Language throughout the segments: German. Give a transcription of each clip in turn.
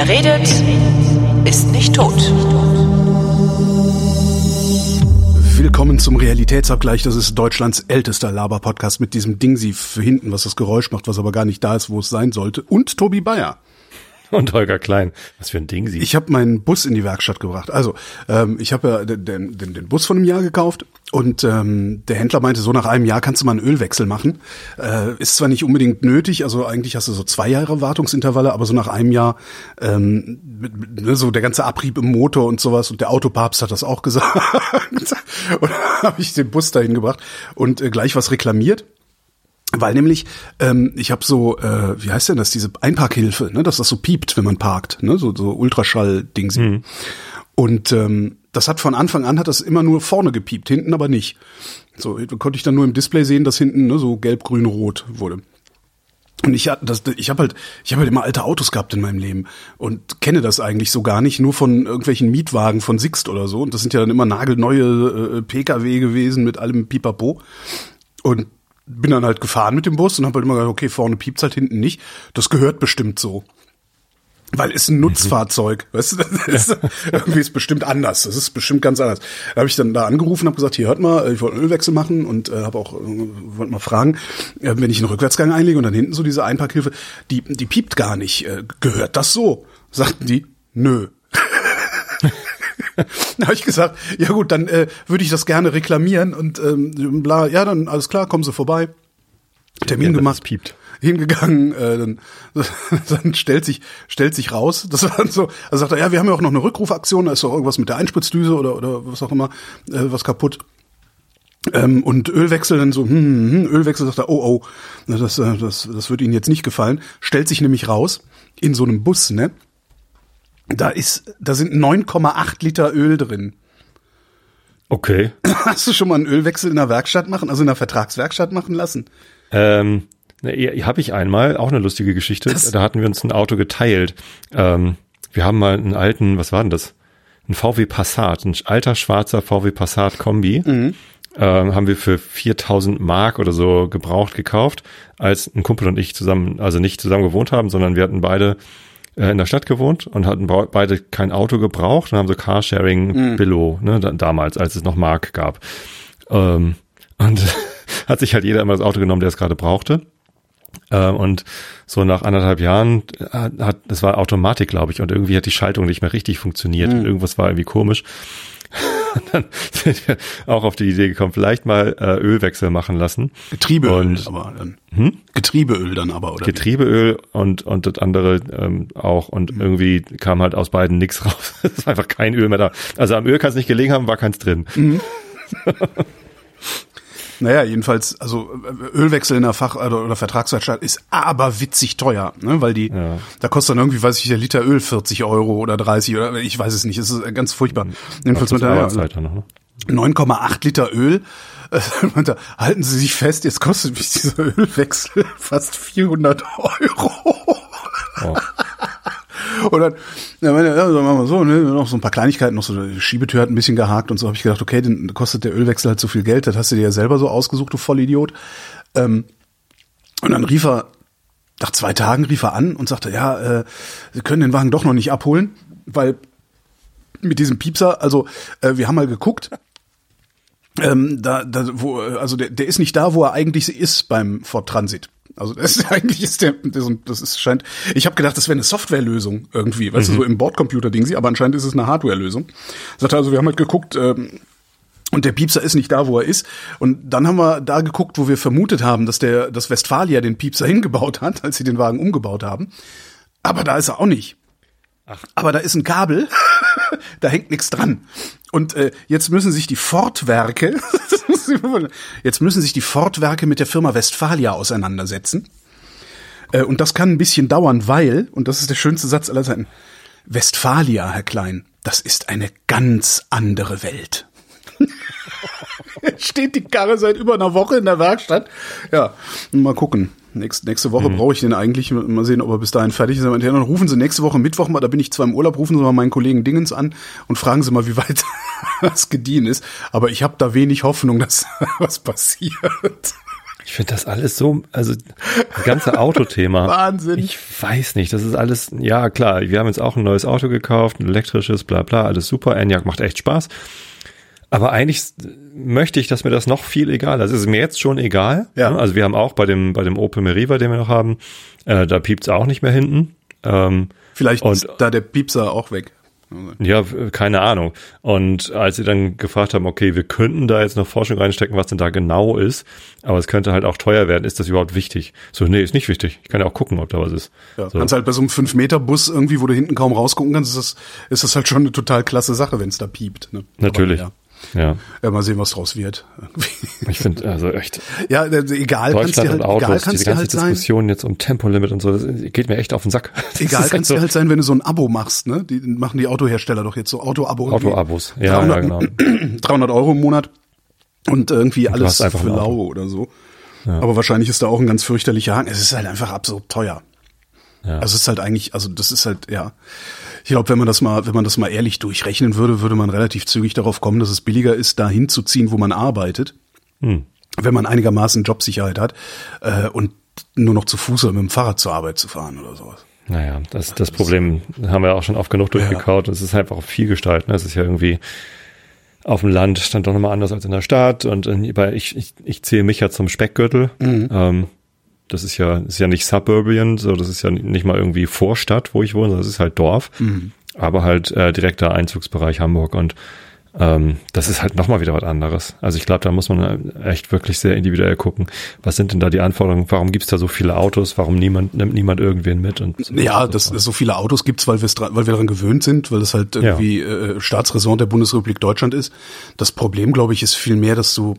Wer redet, ist nicht tot. Willkommen zum Realitätsabgleich. Das ist Deutschlands ältester Laber-Podcast mit diesem Ding sie für hinten, was das Geräusch macht, was aber gar nicht da ist, wo es sein sollte. Und Tobi Bayer. Und Holger Klein. Was für ein Ding sie. Ich habe meinen Bus in die Werkstatt gebracht. Also, ähm, ich habe ja den, den, den Bus von einem Jahr gekauft und ähm, der Händler meinte, so nach einem Jahr kannst du mal einen Ölwechsel machen. Äh, ist zwar nicht unbedingt nötig, also eigentlich hast du so zwei Jahre Wartungsintervalle, aber so nach einem Jahr ähm, ne, so der ganze Abrieb im Motor und sowas und der Autopapst hat das auch gesagt. und habe ich den Bus dahin gebracht und äh, gleich was reklamiert. Weil nämlich, ähm, ich habe so, äh, wie heißt denn das, diese Einparkhilfe, ne, dass das so piept, wenn man parkt, ne, so, so Ultraschall-Dings. Mhm. Und ähm, das hat von Anfang an hat das immer nur vorne gepiept, hinten aber nicht. So konnte ich dann nur im Display sehen, dass hinten ne, so gelb, grün, rot wurde. Und ich, das, ich habe halt, ich habe halt immer alte Autos gehabt in meinem Leben und kenne das eigentlich so gar nicht, nur von irgendwelchen Mietwagen von Sixt oder so. Und das sind ja dann immer nagelneue äh, PKW gewesen mit allem Pipapo. Und bin dann halt gefahren mit dem Bus und habe halt immer gesagt, okay, vorne piept's halt hinten nicht. Das gehört bestimmt so. Weil es ein mhm. Nutzfahrzeug, weißt du, das ist, irgendwie ist bestimmt anders. Das ist bestimmt ganz anders. Da habe ich dann da angerufen, habe gesagt, hier hört mal, ich wollte einen Ölwechsel machen und äh, habe auch äh, wollte mal fragen, äh, wenn ich einen Rückwärtsgang einlege und dann hinten so diese Einparkhilfe, die die piept gar nicht. Äh, gehört das so? Sagten die, nö. da habe ich gesagt, ja gut, dann äh, würde ich das gerne reklamieren und ähm, bla, ja, dann alles klar, kommen Sie vorbei. Termin ja, gemacht, piept. hingegangen, äh, dann, dann stellt sich stellt sich raus, das war dann so, also sagt er, ja, wir haben ja auch noch eine Rückrufaktion, da ist doch irgendwas mit der Einspritzdüse oder oder was auch immer, äh, was kaputt. Ähm, und Ölwechsel dann so, hm, hm, hm Ölwechsel sagt er, oh, oh, das, äh, das, das wird Ihnen jetzt nicht gefallen. Stellt sich nämlich raus, in so einem Bus, ne? Da ist, da sind 9,8 Liter Öl drin. Okay. Hast du schon mal einen Ölwechsel in der Werkstatt machen, also in der Vertragswerkstatt machen lassen? Ähm, ne, habe ich einmal, auch eine lustige Geschichte. Das da hatten wir uns ein Auto geteilt. Ähm, wir haben mal einen alten, was war denn das? Ein VW Passat, ein alter schwarzer VW Passat Kombi. Mhm. Ähm, haben wir für 4000 Mark oder so gebraucht gekauft, als ein Kumpel und ich zusammen, also nicht zusammen gewohnt haben, sondern wir hatten beide äh, in der Stadt gewohnt und hatten beide kein Auto gebraucht und haben so Carsharing mhm. Billo, ne, damals, als es noch Mark gab. Ähm, und hat sich halt jeder immer das Auto genommen, der es gerade brauchte. Ähm, und so nach anderthalb Jahren hat, das war Automatik, glaube ich, und irgendwie hat die Schaltung nicht mehr richtig funktioniert. Mhm. Irgendwas war irgendwie komisch. dann sind wir auch auf die Idee gekommen, vielleicht mal äh, Ölwechsel machen lassen. Getriebeöl und, aber dann. Hm? Getriebeöl dann aber, oder? Getriebeöl und, und das andere ähm, auch. Und mhm. irgendwie kam halt aus beiden nichts raus. es ist einfach kein Öl mehr da. Also am Öl kann es nicht gelegen haben, war keins drin. Mhm. Naja, jedenfalls, also Ölwechsel in der Fach- oder, oder Vertragswerkstatt ist aber witzig teuer, ne? weil die, ja. da kostet dann irgendwie, weiß ich, der Liter Öl 40 Euro oder 30 oder ich weiß es nicht, es ist ganz furchtbar. Jedenfalls mit der, ja, 9,8 Liter Öl. Äh, halten Sie sich fest, jetzt kostet mich dieser Ölwechsel fast 400 Euro. Oh. Und dann, ja, meine, ja, sagen wir so, ne, noch so ein paar Kleinigkeiten, noch so die Schiebetür hat ein bisschen gehakt und so habe ich gedacht, okay, dann kostet der Ölwechsel halt so viel Geld, das hast du dir ja selber so ausgesucht, du Vollidiot. Ähm, und dann rief er, nach zwei Tagen rief er an und sagte, ja, äh, Sie können den Wagen doch noch nicht abholen, weil mit diesem Piepser, also äh, wir haben mal geguckt, ähm, da, da, wo, also der, der ist nicht da, wo er eigentlich ist beim Ford Transit. Also das ist eigentlich ist der, das ist scheint. Ich habe gedacht, das wäre eine Softwarelösung irgendwie, weißt mhm. du, so im Bordcomputer-Ding sie, aber anscheinend ist es eine Hardwarelösung. Sagte also, wir haben halt geguckt. Ähm, und der Piepser ist nicht da, wo er ist. Und dann haben wir da geguckt, wo wir vermutet haben, dass der, dass Westfalia den Piepser hingebaut hat, als sie den Wagen umgebaut haben. Aber da ist er auch nicht. Ach. Aber da ist ein Kabel, da hängt nichts dran. Und äh, jetzt müssen sich die Fortwerke, jetzt müssen sich die Fortwerke mit der Firma Westfalia auseinandersetzen. Äh, und das kann ein bisschen dauern, weil, und das ist der schönste Satz aller Zeiten, Westfalia, Herr Klein, das ist eine ganz andere Welt. Steht die Karre seit über einer Woche in der Werkstatt. Ja, mal gucken. Nächste, nächste Woche mhm. brauche ich den eigentlich. Mal sehen, ob er bis dahin fertig ist. Und dann rufen Sie nächste Woche Mittwoch mal, da bin ich zwar im Urlaub, rufen Sie mal meinen Kollegen Dingens an und fragen Sie mal, wie weit das gediehen ist. Aber ich habe da wenig Hoffnung, dass was passiert. Ich finde das alles so, also das ganze Autothema. Wahnsinn. Ich weiß nicht, das ist alles, ja klar, wir haben jetzt auch ein neues Auto gekauft, ein elektrisches, bla bla, alles super. Enyaq macht echt Spaß. Aber eigentlich möchte ich, dass mir das noch viel egal ist. Es ist mir jetzt schon egal. Ja. Also wir haben auch bei dem, bei dem Opel Meriva, den wir noch haben, äh, da piept's auch nicht mehr hinten. Ähm, Vielleicht Und- ist da der Piepser auch weg. ja, keine Ahnung. Und als sie dann gefragt haben, okay, wir könnten da jetzt noch Forschung reinstecken, was denn da genau ist, aber es könnte halt auch teuer werden, ist das überhaupt wichtig? So, nee, ist nicht wichtig. Ich kann ja auch gucken, ob da was ist. Ja, so. Kannst halt bei so einem 5-Meter-Bus irgendwie, wo du hinten kaum rausgucken kannst, ist das, ist das halt schon eine total klasse Sache, wenn es da piept. Ne? Natürlich. Aber, Ja, ja. ja, mal sehen, was draus wird. ich finde, also echt, ja, äh, egal, kannst dir Deutschland halt, und Autos, egal diese kannst dir ganze halt sein. Diskussion jetzt um Tempolimit und so, das geht mir echt auf den Sack. Das Egal ist kann es so dir halt sein, wenn du so ein Abo machst, ne? Die machen die Autohersteller doch jetzt so Auto-Abo. Auto-Abos. Ja, 300, ja, genau. 300 Euro im Monat und irgendwie alles einfach für lau oder so. Aber wahrscheinlich ist da auch ein ganz fürchterlicher Haken. Es ist halt einfach absurd teuer. Ja. Also es ist halt eigentlich, also das ist halt, ja. Ich glaube, wenn man das mal, wenn man das mal ehrlich durchrechnen würde, würde man relativ zügig darauf kommen, dass es billiger ist, da hinzuziehen, wo man arbeitet. Hm. Wenn man einigermaßen Jobsicherheit hat äh, und nur noch zu Fuß oder mit dem Fahrrad zur Arbeit zu fahren oder sowas. Naja, das, das Problem haben wir auch schon oft genug durchgekaut. Es ist einfach auch viel Gestalt. Ne? Es ist ja irgendwie auf dem Land dann doch nochmal anders als in der Stadt. Und in, bei, ich, ich, ich zähle mich ja zum Speckgürtel. Ähm, das ist ja, ist ja nicht Suburban, so das ist ja nicht mal irgendwie Vorstadt, wo ich wohne, das ist halt Dorf. Aber halt äh, direkter Einzugsbereich Hamburg und ähm, das ist halt nochmal wieder was anderes. Also ich glaube, da muss man echt wirklich sehr individuell gucken. Was sind denn da die Anforderungen? Warum gibt's da so viele Autos? Warum niemand nimmt niemand irgendwen mit? Und so Ja, und das, so so viele Autos gibt's, weil, weil wir daran gewöhnt sind, weil das halt irgendwie äh, Staatsräson der Bundesrepublik Deutschland ist. Das Problem, glaube ich, ist viel mehr, dass du,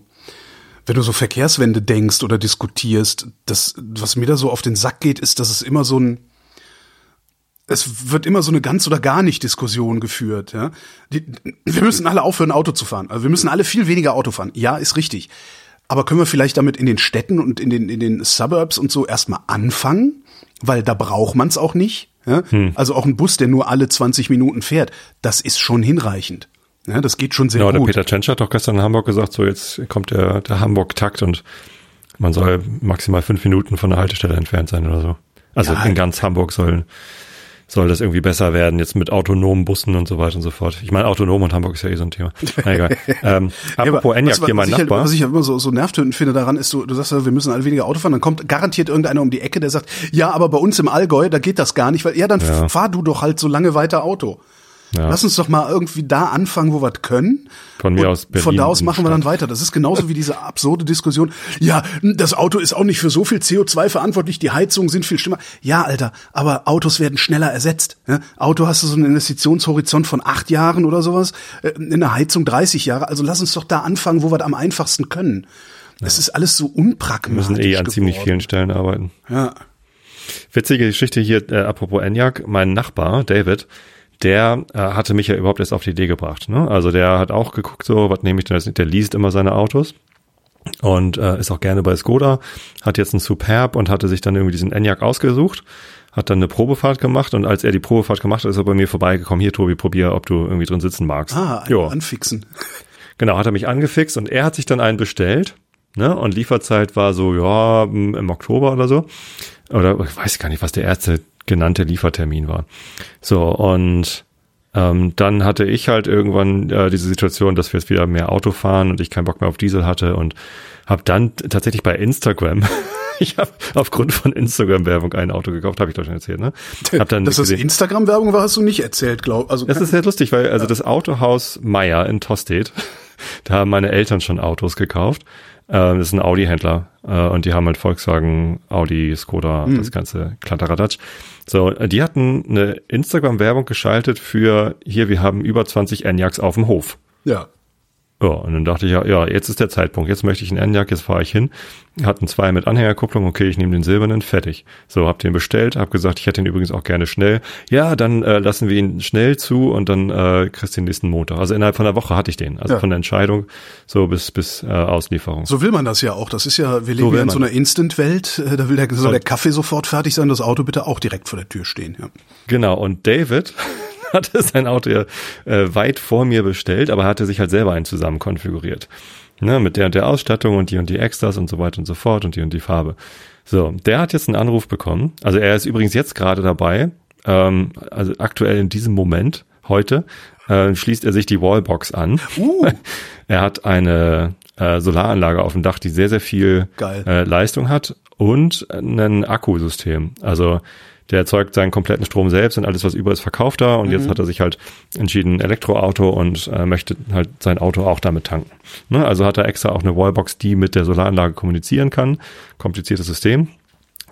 wenn du so Verkehrswende denkst oder diskutierst, das, was mir da so auf den Sack geht, ist, dass es immer so ein, es wird immer so eine ganz oder gar nicht Diskussion geführt. Ja? Die, wir müssen alle aufhören, Auto zu fahren. Also wir müssen alle viel weniger Auto fahren. Ja, ist richtig. Aber können wir vielleicht damit in den Städten und in den, in den Suburbs und so erstmal anfangen? Weil da braucht man es auch nicht. Ja? Also auch ein Bus, der nur alle 20 Minuten fährt, das ist schon hinreichend. Ja, das geht schon sehr Ja, der gut. Peter Tschentscher hat doch gestern in Hamburg gesagt, so jetzt kommt der, der Hamburg-Takt und man soll maximal fünf Minuten von der Haltestelle entfernt sein oder so. Also Ja. in ganz Hamburg soll, soll das irgendwie besser werden, jetzt mit autonomen Bussen und so weiter und so fort. Ich meine, autonom und Hamburg ist ja eh so ein Thema. Na egal. ähm, Ja, aber apropos Enyaq, was, hier mein ich halt, Nachbar. was ich halt immer so, so nervtötend finde daran ist, du, du sagst, ja, wir müssen alle weniger Auto fahren, dann kommt garantiert irgendeiner um die Ecke, der sagt, ja, aber bei uns im Allgäu, da geht das gar nicht, weil ja, dann Ja. fahr du doch halt so lange weiter Auto. Ja. Lass uns doch mal irgendwie da anfangen, wo wir es können. Von mir Und aus Berlin Von da aus machen wir dann weiter. Das ist genauso wie diese absurde Diskussion. Ja, das Auto ist auch nicht für so viel CO2 verantwortlich. Die Heizungen sind viel schlimmer. Ja, Alter, aber Autos werden schneller ersetzt. Ja? Auto hast du so einen Investitionshorizont von acht Jahren oder sowas. äh, In der Heizung 30 Jahre. Also lass uns doch da anfangen, wo wir es am einfachsten können. Das ist alles so Wir unpragmatisch. müssen eh an ziemlich geworden. vielen Stellen arbeiten. Ja. Witzige Geschichte hier, äh, apropos Enyaq, mein Nachbar, David, der äh, hatte mich ja überhaupt erst auf die Idee gebracht. Ne? Also der hat auch geguckt, so, was nehme ich denn jetzt? Der liest immer seine Autos und äh, ist auch gerne bei Skoda, hat jetzt einen Superb und hatte sich dann irgendwie diesen Enyaq ausgesucht, hat dann eine Probefahrt gemacht und als er die Probefahrt gemacht hat, ist er bei mir vorbeigekommen, hier Tobi, probier, ob du irgendwie drin sitzen magst. Ah, ja. anfixen. Genau, hat er mich angefixt und er hat sich dann einen bestellt. Ne? Und Lieferzeit war so, ja, im Oktober oder so. Oder ich weiß gar nicht, was der erste genannte Liefertermin war. So, und ähm, dann hatte ich halt irgendwann äh, diese Situation, dass wir jetzt wieder mehr Auto fahren und ich keinen Bock mehr auf Diesel hatte und habe dann tatsächlich bei Instagram, ich habe aufgrund von Instagram-Werbung ein Auto gekauft, habe ich doch schon erzählt, ne? Hab dann Dass das Instagram-Werbung war, hast du nicht erzählt, glaub. Also das ist sehr lustig, weil also das Autohaus Meier in Tostedt, da haben meine Eltern schon Autos gekauft. Ähm, das ist ein Audi-Händler äh, und die haben halt Volkswagen, Audi, Skoda, das ganze Kladderadatsch. So, äh, die hatten eine Instagram-Werbung geschaltet für hier, wir haben über 20 Enyaqs auf dem Hof. ja. Ja, und dann dachte ich, ja, ja, jetzt ist der Zeitpunkt. Jetzt möchte ich einen Enyaq, jetzt fahre ich hin. Hatten zwei mit Anhängerkupplung, okay, ich nehme den silbernen, fertig. So, hab den bestellt, hab gesagt, ich hätte ihn übrigens auch gerne schnell. Ja, dann äh, lassen wir ihn schnell zu und dann äh, kriegst du den nächsten Montag. Also innerhalb von einer Woche hatte ich den. Also Ja. von der Entscheidung so bis bis äh, Auslieferung. So will man das ja auch. Das ist ja, wir leben will ja in so einer Instant-Welt. Äh, Da will der, soll der Kaffee sofort fertig sein, das Auto bitte auch direkt vor der Tür stehen. Ja. Genau, und David hatte sein Auto ja äh, weit vor mir bestellt, aber hatte sich halt selber einen zusammen konfiguriert. Ne, mit der und der Ausstattung und die und die Extras und so weiter und so fort und die und die Farbe. So, der hat jetzt einen Anruf bekommen. Also er ist übrigens jetzt gerade dabei, ähm, also aktuell in diesem Moment, heute, äh, schließt er sich die Wallbox an. Uh. er hat eine äh, Solaranlage auf dem Dach, die sehr, sehr viel äh, Leistung hat und ein Akkusystem. Also der erzeugt seinen kompletten Strom selbst und alles, was über ist, verkauft er. Und mhm. jetzt hat er sich halt entschieden, Elektroauto und äh, möchte halt sein Auto auch damit tanken. Ne? Also hat er extra auch eine Wallbox, die mit der Solaranlage kommunizieren kann. Kompliziertes System.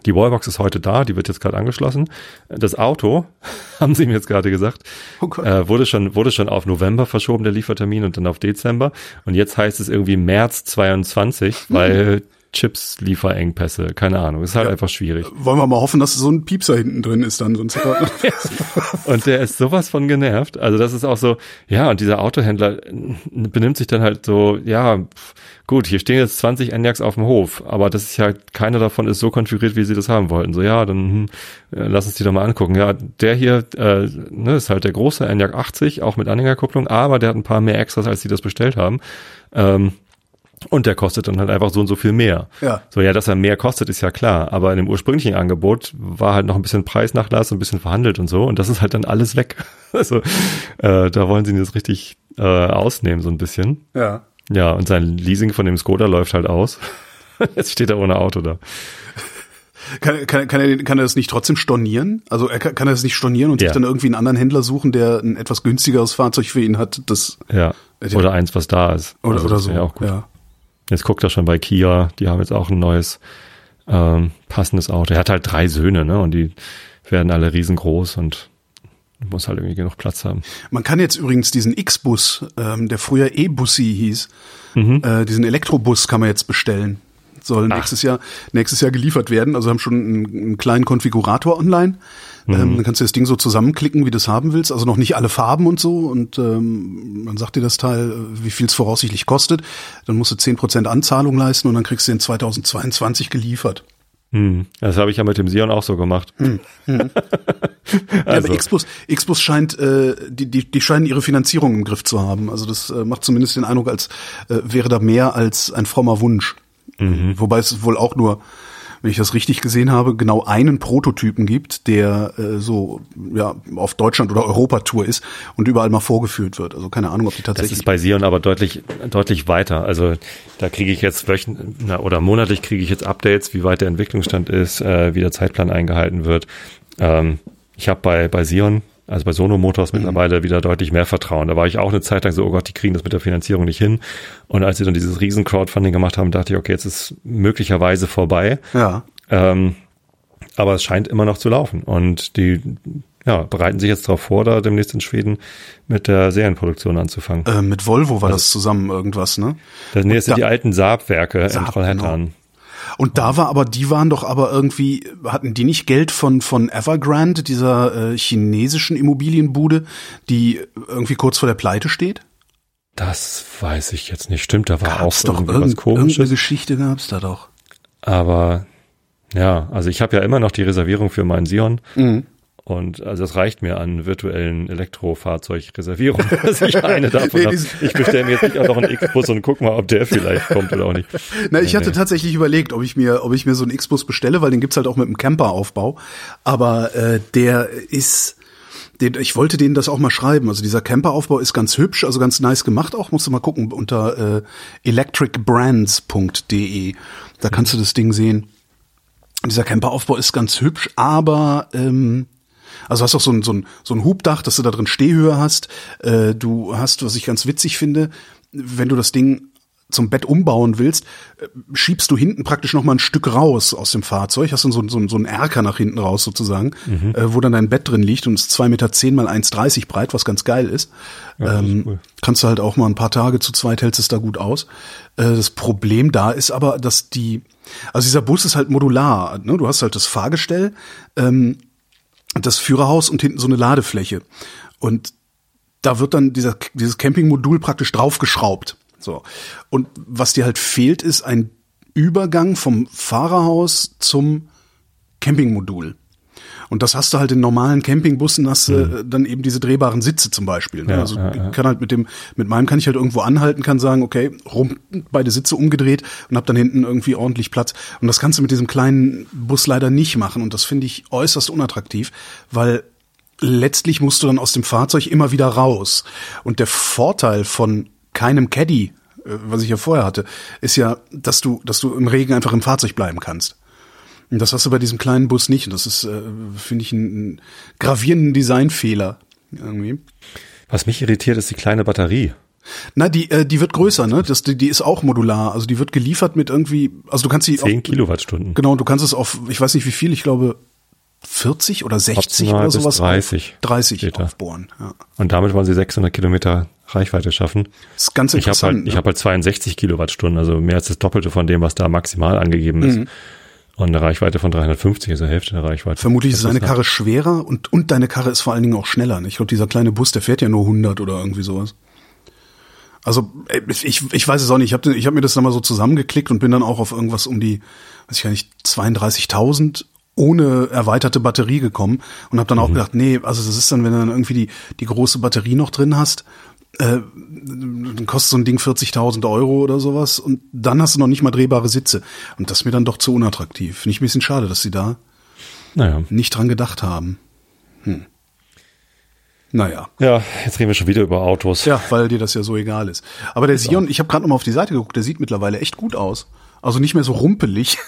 Die Wallbox ist heute da, die wird jetzt gerade angeschlossen. Das Auto, haben sie mir jetzt gerade gesagt, oh äh, wurde schon wurde schon auf November verschoben, der Liefertermin, und dann auf Dezember. Und jetzt heißt es irgendwie März 22, weil Chips-Lieferengpässe, keine Ahnung, ist halt ja. einfach schwierig. Wollen wir mal hoffen, dass so ein Piepser hinten drin ist dann, sonst Und der ist sowas von genervt. Also das ist auch so, ja, und dieser Autohändler benimmt sich dann halt so, ja, gut, hier stehen jetzt 20 Enyaqs auf dem Hof, aber das ist ja, keiner davon ist so konfiguriert, wie sie das haben wollten. So, ja, dann hm, lass uns die doch mal angucken. Ja, der hier äh, ne, ist halt der große Enyaq 80, auch mit Anhängerkupplung, aber der hat ein paar mehr Extras, als sie das bestellt haben. Ähm, und der kostet dann halt einfach so und so viel mehr. Ja. So, ja, dass er mehr kostet, ist ja klar. Aber in dem ursprünglichen Angebot war halt noch ein bisschen Preisnachlass, ein bisschen verhandelt und so. Und das ist halt dann alles weg. Also, äh, da wollen sie ihn jetzt richtig äh, ausnehmen, so ein bisschen. Ja. Ja, und sein Leasing von dem Skoda läuft halt aus. jetzt steht er ohne Auto da. Kann, kann, kann, er, kann er das nicht trotzdem stornieren? Also er kann, kann er das nicht stornieren und ja. sich dann irgendwie einen anderen Händler suchen, der ein etwas günstigeres Fahrzeug für ihn hat? Das, ja. Oder eins, was da ist. Oder, also, oder so. Ja, auch gut. Ja. Jetzt guckt er schon bei Kia, die haben jetzt auch ein neues ähm, passendes Auto. Er hat halt drei Söhne, ne? Und die werden alle riesengroß und muss halt irgendwie genug Platz haben. Man kann jetzt übrigens diesen X-Bus, ähm, der früher E-Bussi hieß, mhm. äh, diesen Elektrobus kann man jetzt bestellen. Soll Ach. nächstes Jahr nächstes Jahr geliefert werden. Also haben schon einen, einen kleinen Konfigurator online. Mhm. Ähm, dann kannst du das Ding so zusammenklicken, wie du es haben willst. Also noch nicht alle Farben und so. Und ähm, dann sagt dir das Teil, äh, wie viel es voraussichtlich kostet. Dann musst du zehn Prozent Anzahlung leisten und dann kriegst du den 2022 geliefert. Hm, das habe ich ja mit dem Sion auch so gemacht. Hm, hm. also. ja, aber Xbus, Xbus scheint, äh, die, die, die scheinen ihre Finanzierung im Griff zu haben. Also das äh, macht zumindest den Eindruck, als äh, wäre da mehr als ein frommer Wunsch. Mhm. Wobei es wohl auch nur wenn ich das richtig gesehen habe, genau einen Prototypen gibt, der äh, so ja auf Deutschland oder Europa-Tour ist und überall mal vorgeführt wird. Also keine Ahnung, ob die tatsächlich. Das ist bei Sion aber deutlich deutlich weiter. Also da kriege ich jetzt wöchentlich oder monatlich kriege ich jetzt Updates, wie weit der Entwicklungsstand ist, äh, wie der Zeitplan eingehalten wird. Ähm, ich habe bei bei Sion also bei Sono Motors mhm. mittlerweile wieder deutlich mehr Vertrauen. Da war ich auch eine Zeit lang so, oh Gott, die kriegen das mit der Finanzierung nicht hin. Und als sie dann dieses riesen Crowdfunding gemacht haben, dachte ich, okay, jetzt ist möglicherweise vorbei. Ja. Ähm, aber es scheint immer noch zu laufen. Und die ja, bereiten sich jetzt darauf vor, da demnächst in Schweden mit der Serienproduktion anzufangen. Äh, mit Volvo war das, das zusammen irgendwas, ne? Das, nee, das sind da, die alten Saab-Werke Saab, in Trollhättan. Genau. Und da war aber, die waren doch aber irgendwie, hatten die nicht Geld von, von Evergrande, dieser äh, chinesischen Immobilienbude, die irgendwie kurz vor der Pleite steht? Das weiß ich jetzt nicht. Stimmt, da war gab's auch doch irgendwas komisches. Irgendeine Geschichte gab's da doch. Aber ja, also ich habe ja immer noch die Reservierung für meinen Sion. Mhm. Und also das reicht mir an virtuellen Elektrofahrzeugreservierungen, dass ich eine davon habe. Ich bestelle mir jetzt nicht auch noch einen X-Bus und guck mal, ob der vielleicht kommt oder auch nicht. Na, ich hatte tatsächlich überlegt, ob ich mir, ob ich mir so einen X-Bus bestelle, weil den gibt's halt auch mit einem Camperaufbau. Aber äh, der ist den, ich wollte denen das auch mal schreiben. Also dieser Camperaufbau ist ganz hübsch, also ganz nice gemacht auch. Musst du mal gucken unter äh, electricbrands.de. Da kannst du das Ding sehen. Dieser Camperaufbau ist ganz hübsch, aber ähm, also hast auch so ein, so ein, so ein Hubdach, dass du da drin Stehhöhe hast. Äh, du hast, was ich ganz witzig finde, wenn du das Ding zum Bett umbauen willst, äh, schiebst du hinten praktisch noch mal ein Stück raus aus dem Fahrzeug, hast dann so, so, so einen Erker nach hinten raus sozusagen, mhm. äh, wo dann dein Bett drin liegt und ist zwei Meter zehn mal 1,30 breit, was ganz geil ist. Ja, ähm, ist cool. Kannst du halt auch mal ein paar Tage zu zweit hältst es da gut aus. Äh, das Problem da ist aber, dass die, also dieser Bus ist halt modular, ne? du hast halt das Fahrgestell, ähm, das Führerhaus und hinten so eine Ladefläche. Und da wird dann dieser, dieses Campingmodul praktisch draufgeschraubt. So. Und was dir halt fehlt, ist ein Übergang vom Fahrerhaus zum Campingmodul. Und das hast du halt in normalen Campingbussen, hast du mhm. dann eben diese drehbaren Sitze zum Beispiel. Ne? Ja, also ja, kann halt mit dem, mit meinem kann ich halt irgendwo anhalten, kann sagen, okay, rum, beide Sitze umgedreht und hab dann hinten irgendwie ordentlich Platz. Und das kannst du mit diesem kleinen Bus leider nicht machen. Und das finde ich äußerst unattraktiv, weil letztlich musst du dann aus dem Fahrzeug immer wieder raus. Und der Vorteil von keinem Caddy, äh, was ich ja vorher hatte, ist ja, dass du, dass du im Regen einfach im Fahrzeug bleiben kannst. Und das hast du bei diesem kleinen Bus nicht. Und das ist, äh, finde ich, ein, gravierenden Designfehler irgendwie. Was mich irritiert, ist die kleine Batterie. Na, die, äh, die wird größer, ne? Das, die, die ist auch modular. Also die wird geliefert mit irgendwie, also du kannst sie 10 auf, Kilowattstunden. Genau, du kannst es auf, ich weiß nicht wie viel, ich glaube 40 oder 60 Optional oder sowas. 30 auf, 30 steht da. aufbohren. Ja. Und damit wollen sie 600 Kilometer Reichweite schaffen. Das ist ganz Ich habe interessant. halt, ich ne? hab halt 62 Kilowattstunden, also mehr als das Doppelte von dem, was da maximal angegeben ist. Mhm. Und eine Reichweite von 350, also Hälfte der Reichweite. Vermutlich ist deine Karre schwerer und, und deine Karre ist vor allen Dingen auch schneller. ne? Ich glaube, dieser kleine Bus, der fährt ja nur 100 oder irgendwie sowas. Also ich, ich weiß es auch nicht. Ich habe ich hab mir das dann mal so zusammengeklickt und bin dann auch auf irgendwas um die, weiß ich gar nicht, 32.000 ohne erweiterte Batterie gekommen und habe dann Mhm. auch gedacht, nee, also das ist dann, wenn du dann irgendwie die, die große Batterie noch drin hast, äh, dann kostet so ein Ding 40.000 Euro oder sowas und dann hast du noch nicht mal drehbare Sitze. Und das ist mir dann doch zu unattraktiv. Finde ich ein bisschen schade, dass sie da Naja. nicht dran gedacht haben. Hm. Naja. Ja, jetzt reden wir schon wieder über Autos. Ja, weil dir das ja so egal ist. Aber der Sion, ich habe gerade noch mal auf die Seite geguckt, der sieht mittlerweile echt gut aus. Also nicht mehr so rumpelig.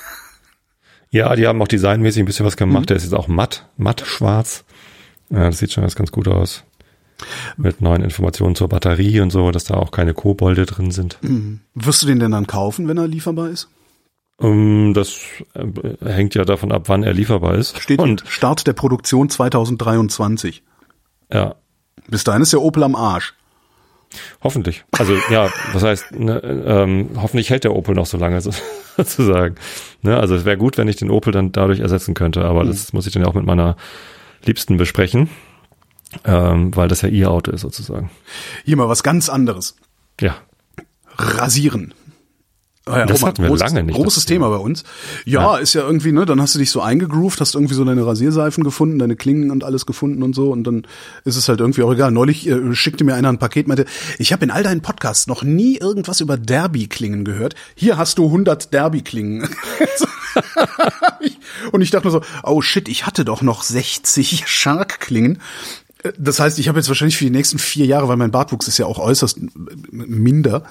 Ja, die haben auch designmäßig ein bisschen was Mhm. gemacht. Der ist jetzt auch matt, matt schwarz. Ja, das sieht schon ganz, ganz gut aus. Mit neuen Informationen zur Batterie und so, dass da auch keine Kobolde drin sind. Wirst du den denn dann kaufen, wenn er lieferbar ist? Um, das äh, hängt ja davon ab, wann er lieferbar ist. Steht und Start der Produktion 2023. ja, Bis dahin ist der Opel am Arsch. hoffentlich. Also ja, was heißt, ne, ähm, hoffentlich hält der Opel noch so lange so- sozusagen. Ne, also es wäre gut, wenn ich den Opel dann dadurch ersetzen könnte, aber das muss ich dann ja auch mit meiner Liebsten besprechen, ähm, weil das ja ihr Auto ist sozusagen. Hier mal was ganz anderes. Ja. Rasieren. Ah ja, Das Roman, hatten wir großes, lange nicht, Großes das Thema bei uns. Ja, ist ja irgendwie, ne, dann hast du dich so eingegroovt, hast irgendwie so deine Rasierseifen gefunden, deine Klingen und alles gefunden und so und dann ist es halt irgendwie auch egal. Neulich äh, schickte mir einer ein Paket, meinte, ich habe in all deinen Podcasts noch nie irgendwas über Derby-Klingen gehört. Hier hast du 100 Derby-Klingen. und ich dachte nur so, oh shit, ich hatte doch noch 60 Shark-Klingen. Äh, Das heißt, ich habe jetzt wahrscheinlich für die nächsten vier Jahre, weil mein Bartwuchs ist ja auch äußerst äh, minder,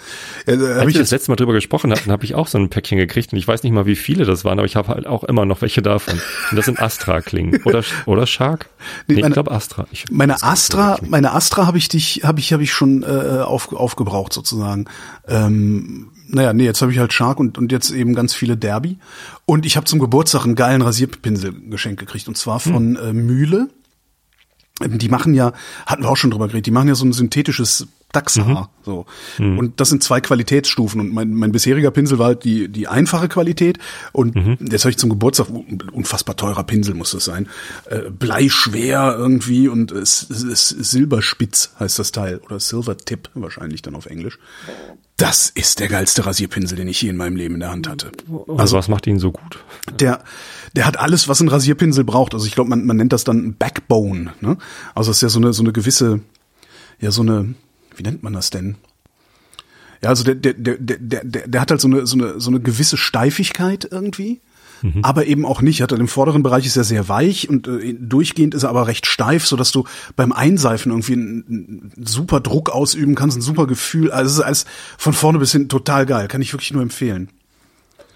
äh, Als habe wir ich das letzte Mal drüber gesprochen hatten, habe ich auch so ein Päckchen gekriegt und ich weiß nicht mal, wie viele das waren, aber ich habe halt auch immer noch welche davon. Und das sind Astra-Klingen. Oder, oder Shark? Nee, meine- ich glaube Astra. Ich, Meine Astra, meine Astra habe ich dich, habe ich, habe ich schon äh, auf, aufgebraucht sozusagen. Ähm, naja, nee, jetzt habe ich halt Shark und, und jetzt eben ganz viele Derby. Und ich habe zum Geburtstag einen geilen Rasierpinsel geschenkt gekriegt und zwar von äh, Mühle. Die machen ja, hatten wir auch schon drüber geredet, die machen ja so ein synthetisches Dachshaar. So. Und das sind zwei Qualitätsstufen. Und mein, mein bisheriger Pinsel war halt die, die einfache Qualität. Und jetzt habe ich zum Geburtstag, unfassbar teurer Pinsel muss das sein. Äh, bleischwer irgendwie und es, es ist silberspitz heißt das Teil. Oder Silver Tip wahrscheinlich dann auf Englisch. Das ist der geilste Rasierpinsel, den ich je in meinem Leben in der Hand hatte. Also was macht ihn so gut? Der, der hat alles, was ein Rasierpinsel braucht. Also ich glaube, man, man nennt das dann Backbone. Ne? Also es ist ja so eine, so eine gewisse, ja so eine, wie nennt man das denn? Ja, also der, der, der, der, der, der hat halt so eine, so eine, so eine gewisse Steifigkeit irgendwie. Aber eben auch nicht. Hat er im vorderen Bereich ist er sehr weich und äh, durchgehend ist er aber recht steif, so dass du beim Einseifen irgendwie einen, einen super Druck ausüben kannst, ein super Gefühl. Also es ist alles von vorne bis hinten total geil. Kann ich wirklich nur empfehlen.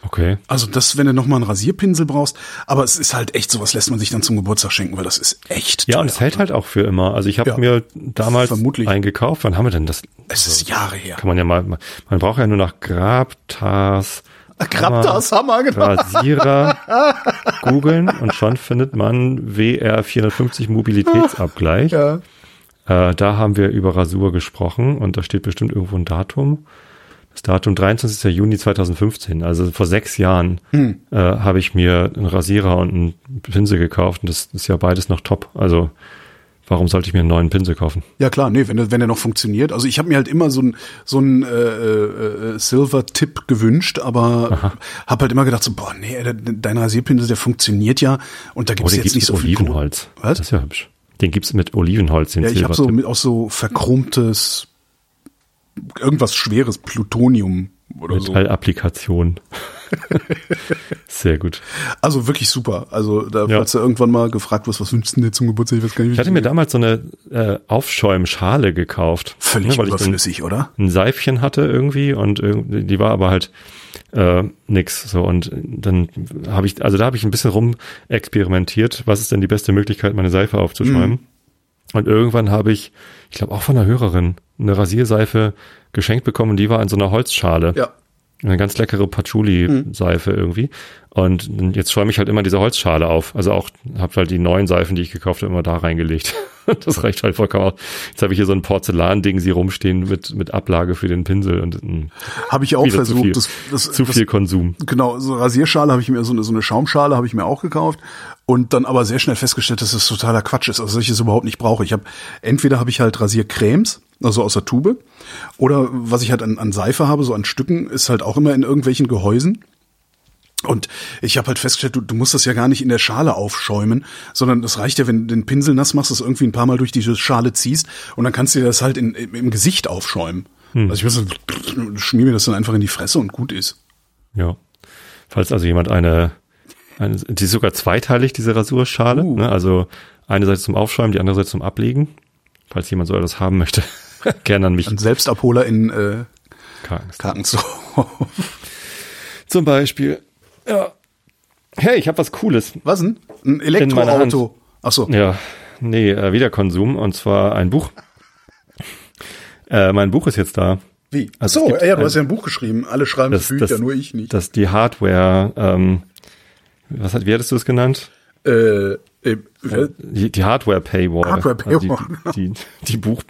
Okay. Also das, wenn du noch mal einen Rasierpinsel brauchst, aber es ist halt echt, sowas lässt man sich dann zum Geburtstag schenken, weil das ist echt Ja, teuer. und es hält halt auch für immer. Also ich habe Ja. mir damals Vermutlich. einen gekauft. Wann haben wir denn das? Es ist Jahre her. Kann man ja mal, man braucht ja nur nach Grabtas, Grabtas Hammer, genau. Rasierer googeln und schon findet man WR 450 Mobilitätsabgleich. Ja. Äh, da haben wir über Rasur gesprochen und da steht bestimmt irgendwo ein Datum. Das Datum 23. Juni 2015, also vor sechs Jahren, Hm. äh, habe ich mir einen Rasierer und einen Pinsel gekauft und das ist ja beides noch top. Also warum sollte ich mir einen neuen Pinsel kaufen? Ja klar, nee, wenn der, wenn der noch funktioniert. Also ich habe mir halt immer so ein so ein äh, äh, Silver-Tipp gewünscht, aber habe halt immer gedacht so, boah, nee, der, dein Rasierpinsel, der funktioniert ja und da Oh, gibt's den jetzt gibt's nicht so mit viel. Olivenholz. Was? Das ist ja hübsch. Den gibt's mit Olivenholz, den Ja, ich habe so mit auch so verchromtes irgendwas schweres Plutonium oder so. Metallapplikation. Sehr gut. Also wirklich super. Also da Ja. falls du irgendwann mal gefragt wirst, was wünschst du dir zum Geburtstag? Ich weiß gar nicht, Ich hatte mir damals so eine äh, Aufschäumschale gekauft. völlig ne, weil ich dann überflüssig, oder? ein Seifchen hatte irgendwie und irgendwie, die war aber halt äh, nix so und dann habe ich also da habe ich ein bisschen rum experimentiert, was ist denn die beste Möglichkeit meine Seife aufzuschäumen? Und irgendwann habe ich, ich glaube auch von einer Hörerin, eine Rasierseife geschenkt bekommen, die war in so einer Holzschale. Ja. Eine ganz leckere Patchouli-Seife irgendwie. Und jetzt schäume ich halt immer diese Holzschale auf. Also auch, habe halt die neuen Seifen, die ich gekauft habe, immer da reingelegt. das reicht halt vollkommen aus. Jetzt habe ich hier so ein Porzellanding sie rumstehen mit, mit Ablage für den Pinsel und mh, Habe ich auch wieder zu viel, versucht. Das, das, zu das, viel Konsum. Genau, so eine Rasierschale habe ich mir, so eine, so eine Schaumschale habe ich mir auch gekauft und dann aber sehr schnell festgestellt, dass das totaler Quatsch ist, also dass ich es überhaupt nicht brauche. Ich habe, entweder habe ich halt Rasiercremes, also aus der Tube, oder was ich halt an, an Seife habe, so an Stücken, ist halt auch immer in irgendwelchen Gehäusen. Und ich habe halt festgestellt, du, du musst das ja gar nicht in der Schale aufschäumen, sondern es reicht ja, wenn du den Pinsel nass machst, das irgendwie ein paar Mal durch diese Schale ziehst und dann kannst du dir das halt in, im, im Gesicht aufschäumen. Also ich weiß, schmier mir das dann einfach in die Fresse und gut ist. Ja. Falls also jemand eine, eine die ist sogar zweiteilig, diese Rasurschale. Uh. Ne? Also eine Seite zum Aufschäumen, die andere Seite zum Ablegen. Falls jemand so etwas haben möchte, gerne an mich. Ein Selbstabholer in äh, Karkens. Karkensdorf. Zum Beispiel. Ja. Hey, ich habe was Cooles. Was denn? Ein. Elektroauto. Ach so. Ja, nee, äh, wieder Konsum und zwar ein Buch. Äh, mein Buch ist jetzt da. Wie? Also so, ja, du ein- hast ja ein Buch geschrieben. Alle schreiben Das, Bücher, das, nur ich nicht. Das die Hardware, ähm, was hat, wie hattest du es genannt? äh, äh, äh, Die, die Hardware Paywall. Hardware Paywall. Also die, die, die, Buch,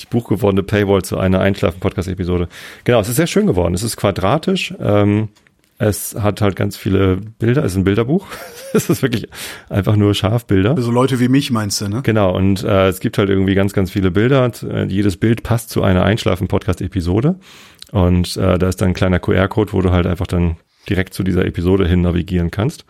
die buchgewordene Paywall zu einer Einschlafen-Podcast-Episode. Genau, es ist sehr schön geworden. Es ist quadratisch. Ähm, es hat halt ganz viele Bilder. Es ist ein Bilderbuch. es ist wirklich einfach nur Scharfbilder. so Leute wie mich meinst du, ne? Genau, und äh, es gibt halt irgendwie ganz, ganz viele Bilder. Äh, jedes Bild passt zu einer Einschlafen-Podcast-Episode. Und äh, da ist dann ein kleiner QR-Code, wo du halt einfach dann direkt zu dieser Episode hin navigieren kannst.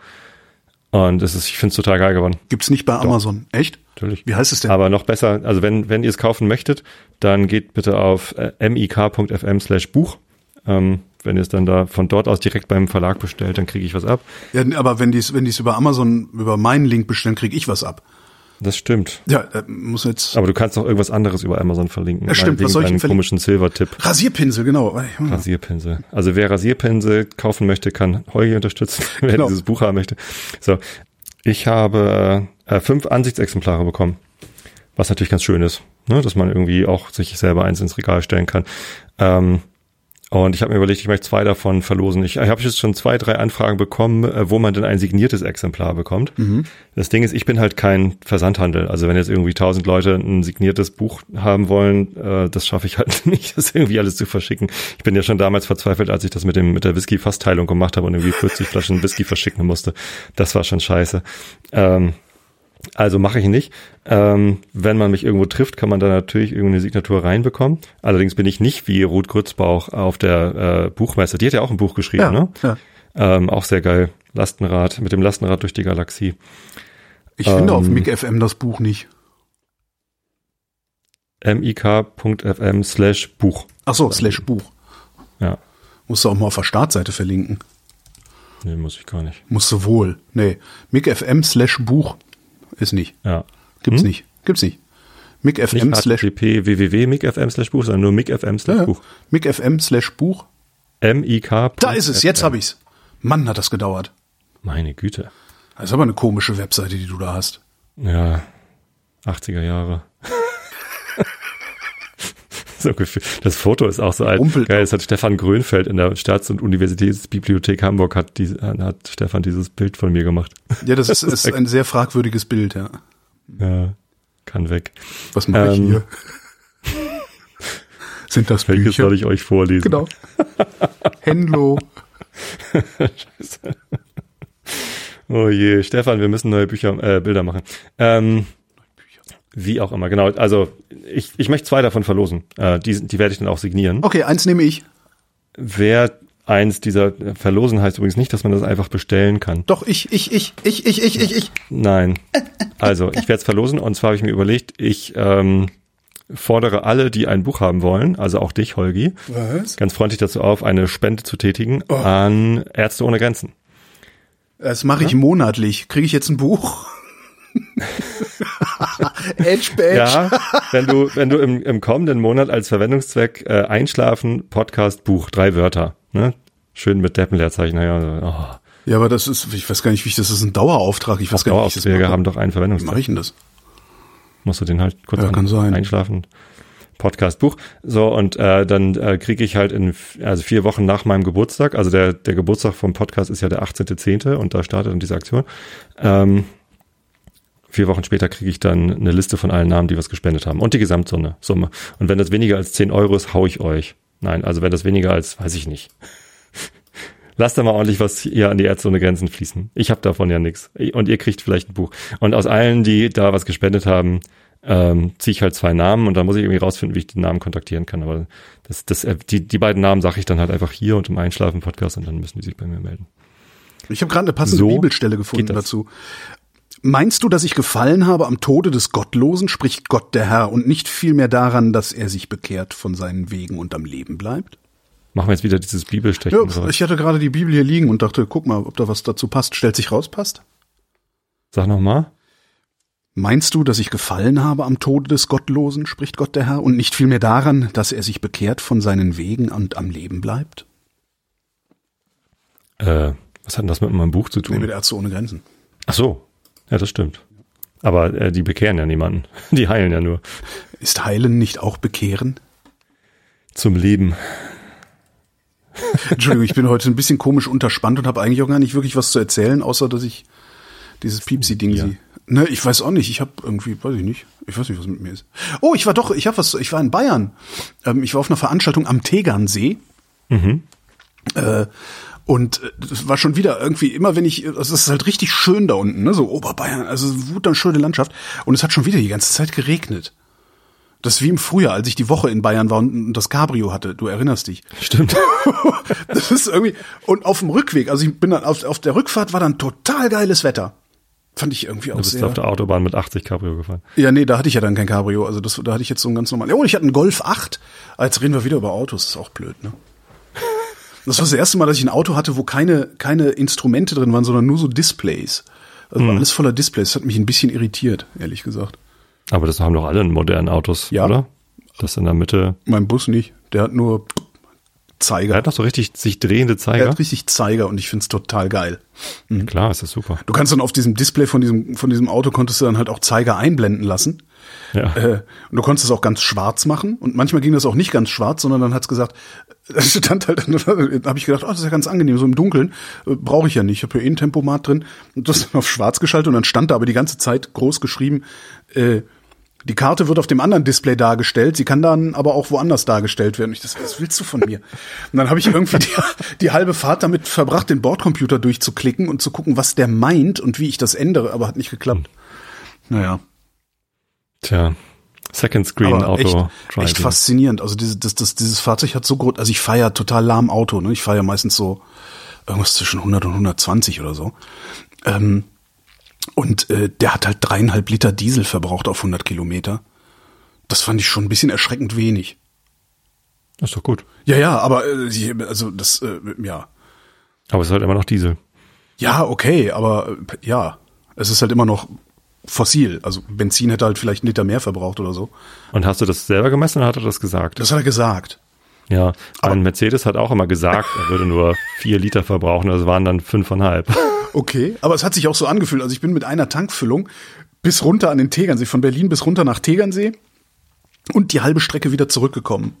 Und es ist, ich finde es total geil geworden. Gibt's nicht bei Amazon. Echt? Natürlich. Wie heißt es denn? Aber noch besser, also wenn, wenn ihr es kaufen möchtet, dann geht bitte auf äh, mik.fm slash Buch. Ähm, wenn ihr es dann da von dort aus direkt beim Verlag bestellt, dann kriege ich was ab. ja, aber wenn die's, wenn die's über Amazon, über meinen Link bestellen, krieg ich was ab. Das stimmt. Ja, äh, muss jetzt. Aber du kannst auch irgendwas anderes über Amazon verlinken. Ja, stimmt. Was soll ich verlinken? komischen Silver-Tipp. Rasierpinsel, genau. Rasierpinsel. Also wer Rasierpinsel kaufen möchte, kann Holgi unterstützen, wer Genau. dieses Buch haben möchte. So, ich habe äh, fünf Ansichtsexemplare bekommen, was natürlich ganz schön ist, ne? dass man irgendwie auch sich selber eins ins Regal stellen kann. Ähm, und ich habe mir überlegt, ich möchte zwei davon verlosen. Ich, ich habe jetzt schon zwei, drei Anfragen bekommen, äh, wo man denn ein signiertes Exemplar bekommt. Das Ding ist, ich bin halt kein Versandhandel. Also wenn jetzt irgendwie tausend Leute ein signiertes Buch haben wollen, äh, das schaffe ich halt nicht, das irgendwie alles zu verschicken. Ich bin ja schon damals verzweifelt, als ich das mit dem mit der Whisky-Fassteilung gemacht habe und irgendwie 40 Flaschen Whisky verschicken musste. Das war schon scheiße. Ähm, also mache ich nicht. Ähm, wenn man mich irgendwo trifft, kann man da natürlich irgendeine Signatur reinbekommen. Allerdings bin ich nicht wie Ruth Grützbauch auf der äh, Buchmesse. Die hat ja auch ein Buch geschrieben, Ja, ne? ja. Ähm, auch sehr geil. Lastenrad, mit dem Lastenrad durch die Galaxie. Ich finde auf Ähm, Mic FM das Buch nicht. mik.fm slash Buch. Ach so, slash Buch. Ja, Musst du auch mal auf der Startseite verlinken. nee, muss ich gar nicht. Musst du wohl. Nee. Mic FM slash Buch ist nicht. Ja. Gibt's Hm? nicht. Gibt's nicht. Mic Nicht FM slash http www.mik.fm slash Buch, sondern nur mik.fm slash ja, Buch. Mic FM slash Buch. mik. Da ist es, jetzt habe ich's. Mann, hat das gedauert. Meine Güte. Das ist aber eine komische Webseite, die du da hast. Ja, 80er Jahre. so gefühlt. Das Foto ist auch so alt. Rumpelt Geil, das hat Stefan Grönfeld in der Staats- und Universitätsbibliothek Hamburg hat, die, hat Stefan dieses Bild von mir gemacht. Ja, das ist, ist ein sehr fragwürdiges Bild, ja. Ja, kann weg. Was mache ich Ähm, hier? Sind das Welches Bücher? soll ich euch vorlesen? Genau. Henlo. Oh je, Stefan, wir müssen neue Bücher, äh, Bilder machen. Ähm, Wie auch immer, genau. Also ich, ich möchte zwei davon verlosen. Äh, die, die werde ich dann auch signieren. Okay, eins nehme ich. Wer eins dieser verlosen heißt übrigens nicht, dass man das einfach bestellen kann. Doch, ich, ich, ich, ich, ich, ich, ich, ich. Nein. Also, ich werde es verlosen und zwar habe ich mir überlegt, ich ähm, fordere alle, die ein Buch haben wollen, also auch dich, Holgi, Was? ganz freundlich dazu auf, eine Spende zu tätigen an Ärzte ohne Grenzen. Das mache ich monatlich. Kriege ich jetzt ein Buch? Edge Badge. Ja, wenn du, wenn du im, im kommenden Monat als Verwendungszweck äh, Einschlafen, Podcast, Buch, drei Wörter, ne? Schön mit Deppenleerzeichen. Naja, oh. Ja, aber das ist, ich weiß gar nicht, wie ich das ist ein Dauerauftrag. Ich weiß gar nicht, wie ich das mache. haben doch einen Wie Verwendungszweck. mache ich denn das? musst du den halt kurz Ja, an- kann sein. einschlafen. Podcast, Buch. So, und äh, dann äh, kriege ich halt in also vier Wochen nach meinem Geburtstag, also der, der Geburtstag vom Podcast ist ja der 18.10. und da startet dann diese Aktion. Ähm, vier Wochen später kriege ich dann eine Liste von allen Namen, die was gespendet haben. Und die Gesamtsumme. Summe. Und wenn das weniger als 10 Euro ist, hau ich euch. Nein, also wenn das weniger als, weiß ich nicht. Lasst da mal ordentlich was hier an die Ärzte ohne Grenzen fließen. Ich habe davon ja nichts. Und ihr kriegt vielleicht ein Buch. Und aus allen, die da was gespendet haben, ähm, ziehe ich halt zwei Namen und dann muss ich irgendwie rausfinden, wie ich den Namen kontaktieren kann. Aber das, das, äh, die, die beiden Namen sage ich dann halt einfach hier und im Einschlafen-Podcast und dann müssen die sich bei mir melden. Ich habe gerade eine passende So Bibelstelle gefunden dazu. Meinst du, dass ich gefallen habe am Tode des Gottlosen, spricht Gott der Herr, und nicht vielmehr daran, dass er sich bekehrt von seinen Wegen und am Leben bleibt? Machen wir jetzt wieder dieses Bibelstechen. Ja, ich hatte gerade die Bibel hier liegen und dachte, guck mal, ob da was dazu passt. Stellt sich raus, passt? Sag nochmal. Meinst du, dass ich gefallen habe am Tode des Gottlosen, spricht Gott der Herr, und nicht vielmehr daran, dass er sich bekehrt von seinen Wegen und am Leben bleibt? Äh, was hat denn das mit meinem Buch zu Nee, tun? mit Ärzte ohne Grenzen. Ach so. Ja, das stimmt. Aber äh, die bekehren ja niemanden. Die heilen ja nur. Ist Heilen nicht auch Bekehren? Zum Leben. Entschuldigung, ich bin heute ein bisschen komisch unterspannt und habe eigentlich auch gar nicht wirklich was zu erzählen, außer dass ich dieses Piepsi-Ding Ja. sie. Ne, ich weiß auch nicht. Ich habe irgendwie, weiß ich nicht. Ich weiß nicht, was mit mir ist. Oh, ich war doch, ich habe was. Ich war in Bayern. Ähm, ich war auf einer Veranstaltung am Tegernsee. Äh, und äh, das war schon wieder irgendwie immer, wenn ich, es ist halt richtig schön da unten, ne, so Oberbayern, also wunderschöne Landschaft. Und es hat schon wieder die ganze Zeit geregnet. Das ist wie im Frühjahr, als ich die Woche in Bayern war und das Cabrio hatte. Du erinnerst dich. Stimmt. Das ist irgendwie, und auf dem Rückweg, also ich bin dann auf, auf der Rückfahrt war dann total geiles Wetter. Fand ich irgendwie auch Du bist sehr. auf der Autobahn mit 80 Cabrio gefahren. Ja, nee, da hatte ich ja dann kein Cabrio. Also das, da hatte ich jetzt so ein ganz normal. Oh, ich hatte einen Golf 8. Ah, Jetzt reden wir wieder über Autos. Das ist auch blöd, ne? Das war das erste Mal, dass ich ein Auto hatte, wo keine, keine Instrumente drin waren, sondern nur so Displays. Also Hm. war alles voller Displays. Das hat mich ein bisschen irritiert, ehrlich gesagt. Aber das haben doch alle in modernen Autos, Ja. oder? Das in der Mitte. Mein Bus nicht. Der hat nur Er Zeiger. hat doch so richtig sich drehende Er Zeiger. hat richtig Zeiger und ich find's total geil. Klar, ist das super. Du kannst dann auf diesem Display von diesem, von diesem Auto konntest du dann halt auch Zeiger einblenden lassen. Ja. Äh, und du konntest es auch ganz schwarz machen. Und manchmal ging das auch nicht ganz schwarz, sondern dann hat's gesagt, das stand halt, dann habe ich gedacht, oh, das ist ja ganz angenehm, so im Dunkeln äh, brauche ich ja nicht. Ich habe hier eh ein Tempomat drin und das dann auf schwarz geschaltet und dann stand da aber die ganze Zeit groß geschrieben, äh, die Karte wird auf dem anderen Display dargestellt, sie kann dann aber auch woanders dargestellt werden. Und ich das, was willst du von mir? Und dann habe ich irgendwie die, die halbe Fahrt damit verbracht, den Bordcomputer durchzuklicken und zu gucken, was der meint und wie ich das ändere, aber hat nicht geklappt. Naja. Tja. Second Screen Aber Auto echt, echt faszinierend. Also dieses, das, das, dieses Fahrzeug hat so groß, also ich fahre ja total lahm Auto, ne? Ich fahre ja meistens so irgendwas zwischen 100 und 120 oder so. Ähm, und äh, der hat halt dreieinhalb Liter Diesel verbraucht auf 100 Kilometer. Das fand ich schon ein bisschen erschreckend wenig. Das ist doch gut. Ja, ja, aber äh, also das, äh, ja. Aber es ist halt immer noch Diesel. Ja, okay, aber äh, ja, es ist halt immer noch fossil. Also Benzin hätte halt vielleicht einen Liter mehr verbraucht oder so. Und hast du das selber gemessen oder hat er das gesagt? Das hat er gesagt. ja. Aber- Ein Mercedes hat auch immer gesagt, er würde nur vier Liter verbrauchen, das waren dann fünfeinhalb. Okay, aber es hat sich auch so angefühlt. Also ich bin mit einer Tankfüllung bis runter an den Tegernsee, von Berlin bis runter nach Tegernsee und die halbe Strecke wieder zurückgekommen.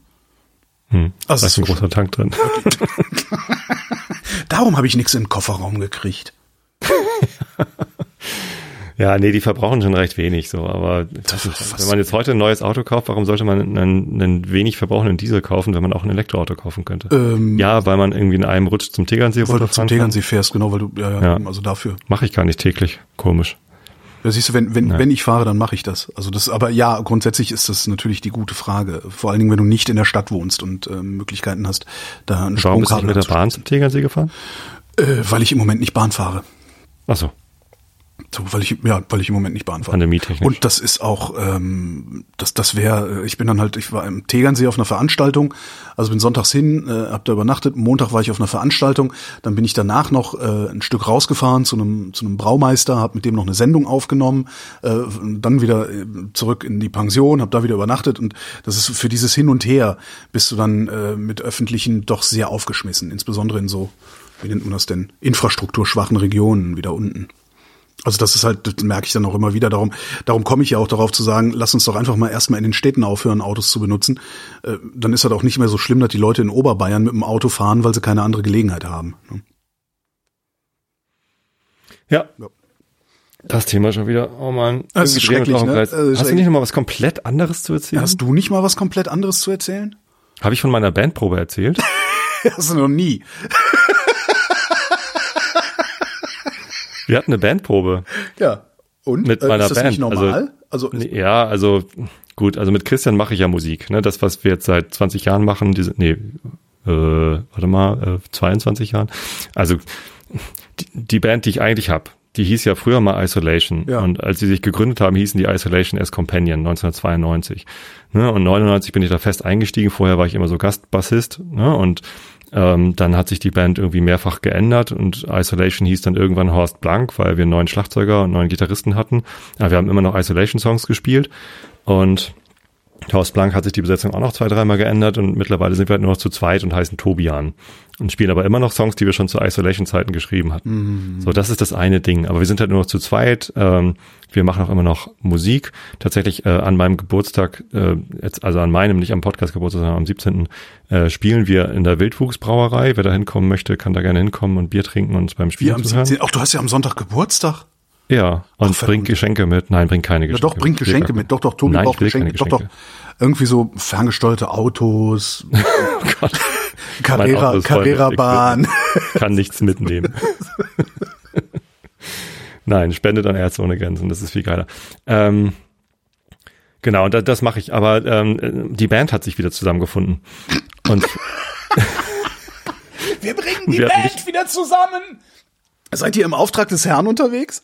Hm. Also da ist ein so großer Tank drin. Darum habe ich nichts in den Kofferraum gekriegt. Ja, nee, die verbrauchen schon recht wenig so, aber wenn man jetzt heute ein neues Auto kauft, warum sollte man einen, einen wenig verbrauchenden Diesel kaufen, wenn man auch ein Elektroauto kaufen könnte? Ähm, ja, weil man irgendwie in einem Rutsch zum Tegernsee Weil du zum Tegernsee fährst, genau, weil du, ja, ja, Ja. also dafür. Mache ich gar nicht täglich. Komisch. Ja, siehst du, wenn, wenn, wenn ich fahre, dann mache ich das. Also das, aber ja, grundsätzlich ist das natürlich die gute Frage. Vor allen Dingen, wenn du nicht in der Stadt wohnst und äh, Möglichkeiten hast, da ein Warum bist du mit der Bahn zum Tegernsee gefahren? Äh, weil ich im Moment nicht Bahn fahre. Ach so. So, weil ich ja, weil ich im Moment nicht Bahn fahre. Pandemietechnisch. Und das ist auch, ähm, das, das wäre, ich bin dann halt, ich war im Tegernsee auf einer Veranstaltung, also bin sonntags hin, äh, hab da übernachtet, Montag war ich auf einer Veranstaltung, dann bin ich danach noch äh, ein Stück rausgefahren zu einem zu einem Braumeister, hab mit dem noch eine Sendung aufgenommen, äh, dann wieder äh, zurück in die Pension, hab da wieder übernachtet und das ist für dieses Hin und Her bist du dann äh, mit öffentlichen doch sehr aufgeschmissen, insbesondere in so, wie nennt man das denn, infrastrukturschwachen Regionen wieder unten. Also das ist halt, das merke ich dann auch immer wieder. Darum, darum komme ich ja auch darauf zu sagen, lass uns doch einfach mal erstmal in den Städten aufhören, Autos zu benutzen. Äh, dann ist das auch nicht mehr so schlimm, dass die Leute in Oberbayern mit dem Auto fahren, weil sie keine andere Gelegenheit haben. Ne? Ja. ja. Das Thema schon wieder. Oh man, das ist schrecklich, ne? Hast du nicht noch mal was komplett anderes zu erzählen? Hast du nicht mal was komplett anderes zu erzählen? Habe ich von meiner Bandprobe erzählt? Hast du noch nie. Wir hatten eine Bandprobe. Ja. Und? Mit meiner ist das Band. Nicht normal? Also, also ja, also gut, also mit Christian mache ich ja Musik. Ne? Das, was wir jetzt seit 20 Jahren machen, diese, nee, äh, warte mal, äh, 22 Jahren. Also die, die Band, die ich eigentlich habe, die hieß ja früher mal Isolation. Ja. Und als sie sich gegründet haben, hießen die Isolation as Companion 1992. Ne? Und 99 bin ich da fest eingestiegen. Vorher war ich immer so Gastbassist. Ne? Und ähm, dann hat sich die Band irgendwie mehrfach geändert und Isolation hieß dann irgendwann Horst Blank, weil wir einen neuen Schlagzeuger und neuen Gitarristen hatten. Aber wir haben immer noch Isolation-Songs gespielt und Horst Blank hat sich die Besetzung auch noch zwei, dreimal geändert und mittlerweile sind wir halt nur noch zu zweit und heißen Tobian. Und spielen aber immer noch Songs, die wir schon zu Isolation-Zeiten geschrieben hatten. Mhm. So, das ist das eine Ding. Aber wir sind halt nur noch zu zweit. Ähm, wir machen auch immer noch Musik. Tatsächlich äh, an meinem Geburtstag, äh, jetzt, also an meinem, nicht am Podcast-Geburtstag, sondern am 17. Äh, spielen wir in der Wildwuchsbrauerei. Wer da hinkommen möchte, kann da gerne hinkommen und Bier trinken und beim Spielen zuhören. Auch du hast ja am Sonntag Geburtstag. Ja, und Ach, bringt Geschenke mit. Nein, bringt keine Geschenke. Ja, doch, bringt Geschenke mit. Doch, doch, Tobi Nein, braucht Geschenke. Geschenke. Doch, doch. Irgendwie so ferngesteuerte Autos. oh Carrera, Carrera-Bahn. Kann nichts mitnehmen. Nein, spendet an Ärzte ohne Grenzen. Das ist viel geiler. Ähm, genau, das, das mache ich. Aber ähm, die Band hat sich wieder zusammengefunden. Und wir bringen die wir Band wieder zusammen. Seid ihr im Auftrag des Herrn unterwegs?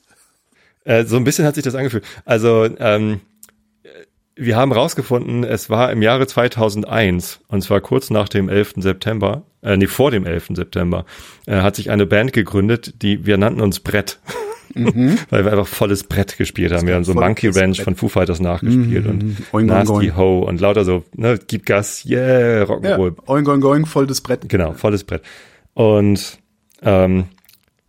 Äh, so ein bisschen hat sich das angefühlt. Also ähm, wir haben rausgefunden, es war im Jahre 2001 und zwar kurz nach dem 11. September, äh, nee, vor dem 11. September, äh, hat sich eine Band gegründet, die wir nannten uns Brett. Mhm. Weil wir einfach volles Brett gespielt haben. Wir haben so Monkey Ranch von Foo Fighters nachgespielt mhm. und oing, Nasty oing. Ho und lauter so, ne, gib Gas, yeah, Rock'n'Roll. Ja, oing, oing, oing, volles Brett. Genau, volles Brett. Und ähm,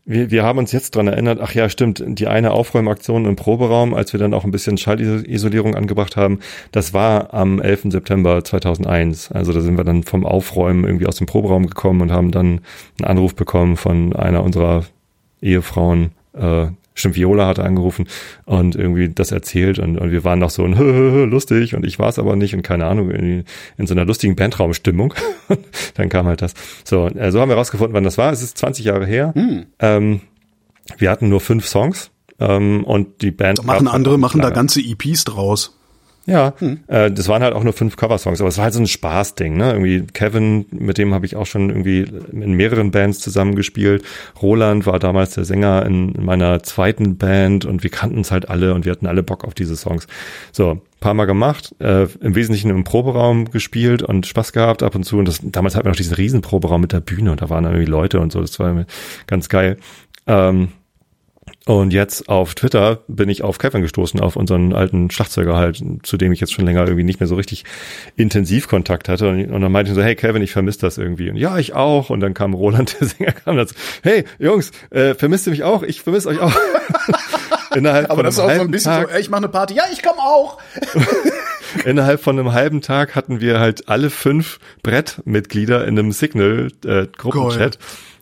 wir, wir haben uns jetzt dran erinnert, ach ja, stimmt, die eine Aufräumaktion im Proberaum, als wir dann auch ein bisschen Schallisolierung angebracht haben, das war am 11. September 2001. Also da sind wir dann vom Aufräumen irgendwie aus dem Proberaum gekommen und haben dann einen Anruf bekommen von einer unserer Ehefrauen, äh, Stimmt, Viola hatte angerufen und irgendwie das erzählt und, und wir waren noch so ein lustig und ich war es aber nicht und keine Ahnung, in, in so einer lustigen Bandraumstimmung. Dann kam halt das. So, äh, so haben wir rausgefunden, wann das war. Es ist 20 Jahre her. Hm. Ähm, wir hatten nur fünf Songs ähm, und die Band. Da machen andere, machen da ganze EPs draus. Ja, hm. äh, das waren halt auch nur fünf Coversongs, aber es war halt so ein Spaßding, ne? Irgendwie Kevin, mit dem habe ich auch schon irgendwie in mehreren Bands zusammengespielt. Roland war damals der Sänger in meiner zweiten Band und wir kannten es halt alle und wir hatten alle Bock auf diese Songs. So, paar Mal gemacht, äh, im Wesentlichen im Proberaum gespielt und Spaß gehabt ab und zu. Und das, damals hatten wir noch diesen riesen Proberaum mit der Bühne und da waren irgendwie Leute und so, das war ganz geil. Ähm, und jetzt auf Twitter bin ich auf Kevin gestoßen, auf unseren alten Schlagzeuger halt, zu dem ich jetzt schon länger irgendwie nicht mehr so richtig intensiv Kontakt hatte. Und, und dann meinte ich so, hey Kevin, ich vermisse das irgendwie. Und ja, ich auch. Und dann kam Roland, der Sänger, kam dazu, hey Jungs, äh, vermisst ihr mich auch? Ich vermisse euch auch. Innerhalb Aber das ist auch so ein bisschen Tag, so, ey, ich mache eine Party. Ja, ich komme auch. Innerhalb von einem halben Tag hatten wir halt alle fünf Brettmitglieder in einem Signal-Gruppenchat. Äh,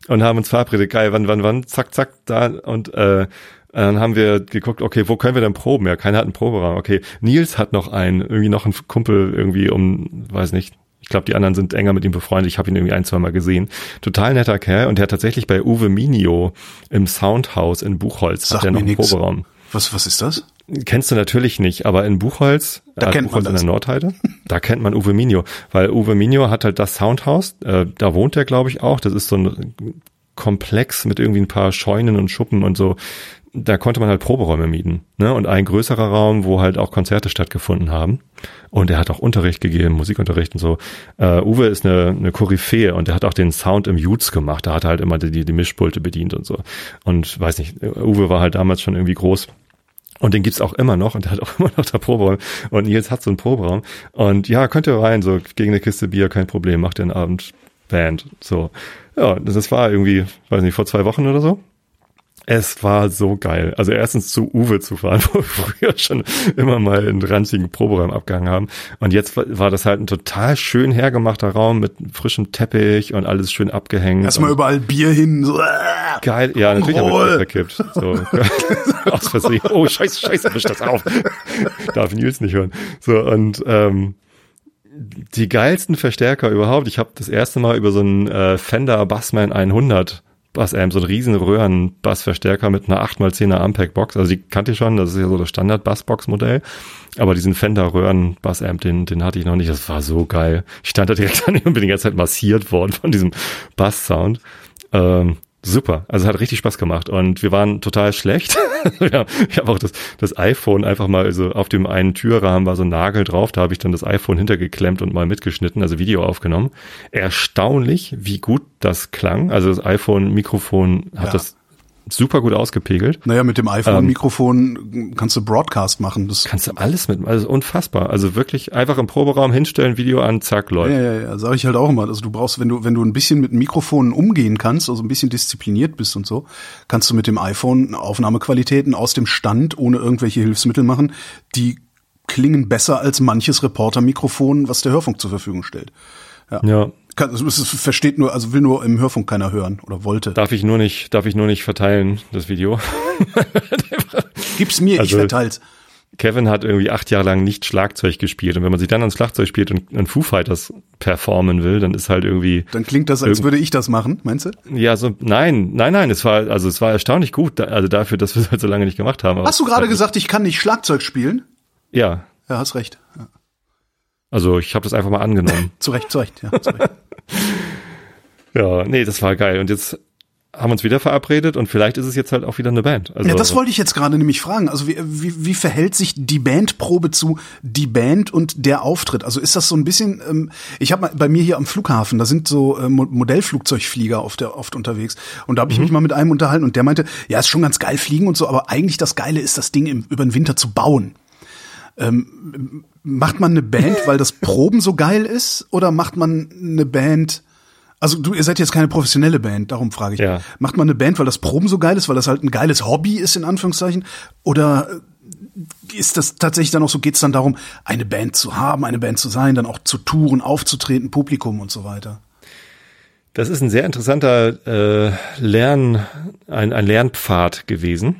und haben uns verabredet, geil, wann, wann, wann, zack, zack, da und äh, dann haben wir geguckt, okay, wo können wir denn proben? Ja, keiner hat einen Proberaum. Okay, Nils hat noch einen, irgendwie noch einen Kumpel irgendwie um, weiß nicht, ich glaube, die anderen sind enger mit ihm befreundet. Ich habe ihn irgendwie ein, zwei Mal gesehen. Total netter Kerl und der hat tatsächlich bei Uwe Minio im Soundhouse in Buchholz Sag hat der noch einen nix. Proberaum. Was, was ist das? Kennst du natürlich nicht, aber in Buchholz, da äh, kennt Buchholz man das. in der Nordheide, da kennt man Uwe Minio, weil Uwe Minio hat halt das Soundhaus, äh, da wohnt er glaube ich auch, das ist so ein Komplex mit irgendwie ein paar Scheunen und Schuppen und so. Da konnte man halt Proberäume mieten, ne? Und ein größerer Raum, wo halt auch Konzerte stattgefunden haben. Und er hat auch Unterricht gegeben, Musikunterricht und so. Uh, Uwe ist eine, eine Koryphäe und er hat auch den Sound im Jutes gemacht. Da hat er halt immer die, die Mischpulte bedient und so. Und weiß nicht, Uwe war halt damals schon irgendwie groß. Und den gibt's auch immer noch und der hat auch immer noch da Proberaum. Und Nils hat so einen Proberaum. Und ja, könnt ihr rein, so gegen eine Kiste Bier, kein Problem, macht den Abend Band. So. Ja, das war irgendwie, weiß nicht, vor zwei Wochen oder so. Es war so geil. Also erstens zu Uwe zu fahren, wo wir früher schon immer mal einen ranzigen Proberaum abgehangen haben. Und jetzt war das halt ein total schön hergemachter Raum mit frischem Teppich und alles schön abgehängt. Erstmal überall Bier hin. So, geil. Ja, natürlich habe ich verkippt. So. Aus Versehen. Oh, scheiße, scheiße, wisch das auf. Darf Nils nicht hören. So, und ähm, die geilsten Verstärker überhaupt. Ich habe das erste Mal über so einen äh, Fender Bassman 100 Bassamp, so einen riesen Röhren-Bassverstärker mit einer 8x10er Ampeg-Box. Also die kannte ich schon, das ist ja so das Standard-Bassbox-Modell. Aber diesen Fender Röhren-Bassamp, den, den hatte ich noch nicht. Das war so geil. Ich stand da direkt daneben und bin die ganze Zeit massiert worden von diesem Bass-Sound. Ähm, super. Also hat richtig Spaß gemacht und wir waren total schlecht. ja, ich habe auch das, das iPhone einfach mal, also auf dem einen Türrahmen war so ein Nagel drauf, da habe ich dann das iPhone hintergeklemmt und mal mitgeschnitten, also Video aufgenommen. Erstaunlich, wie gut das klang. Also das iPhone-Mikrofon hat Ja. das super gut ausgepegelt. Naja, mit dem iPhone-Mikrofon kannst du Broadcast machen. Das Kannst du alles mit, also unfassbar. Also wirklich einfach im Proberaum hinstellen, Video an, zack, läuft. Ja, ja, ja, sage ich halt auch immer. Also du brauchst, wenn du, wenn du ein bisschen mit Mikrofonen umgehen kannst, also ein bisschen diszipliniert bist und so, kannst du mit dem iPhone Aufnahmequalitäten aus dem Stand ohne irgendwelche Hilfsmittel machen, die klingen besser als manches Reporter-Mikrofon, was der Hörfunk zur Verfügung stellt. ja. Kann, also es versteht nur, also will nur im Hörfunk keiner hören oder wollte. Darf ich nur nicht, darf ich nur nicht verteilen, das Video. Gib's mir, ich Also- verteil's. Kevin hat irgendwie acht Jahre lang nicht Schlagzeug gespielt und wenn man sich dann ans Schlagzeug spielt und an Foo Fighters performen will, dann ist halt irgendwie Dann klingt das, als würde ich das machen, meinst du? ja so nein nein nein es war also es war erstaunlich gut also dafür dass wir es halt so lange nicht gemacht haben. Hast du gerade gesagt, ich kann nicht Schlagzeug spielen? Ja Ja, hast recht. Ja. also ich habe das einfach mal angenommen. Zu Recht, zu Recht, ja. Zu Recht. ja nee das war geil und jetzt haben wir uns wieder verabredet und vielleicht ist es jetzt halt auch wieder eine Band. Also Ja, das wollte ich jetzt gerade nämlich fragen. Also wie, wie, wie verhält sich die Bandprobe zu die Band und der Auftritt? Also ist das so ein bisschen, ähm, ich habe bei mir hier am Flughafen, da sind so äh, Mo- Modellflugzeugflieger oft, oft unterwegs und da habe ich mich mal mit einem unterhalten und der meinte, ja, ist schon ganz geil fliegen und so, aber eigentlich das Geile ist, das Ding im, über den Winter zu bauen. Ähm, macht man eine Band, weil das Proben so geil ist oder macht man eine Band also du, ihr seid jetzt keine professionelle Band, darum frage ich. Ja. Macht man eine Band, weil das Proben so geil ist, weil das halt ein geiles Hobby ist, in Anführungszeichen? Oder äh, ist das tatsächlich dann auch so, geht es dann darum, eine Band zu haben, eine Band zu sein, dann auch zu touren, aufzutreten, Publikum und so weiter? Das ist ein sehr interessanter äh, Lern, ein, ein Lernpfad gewesen.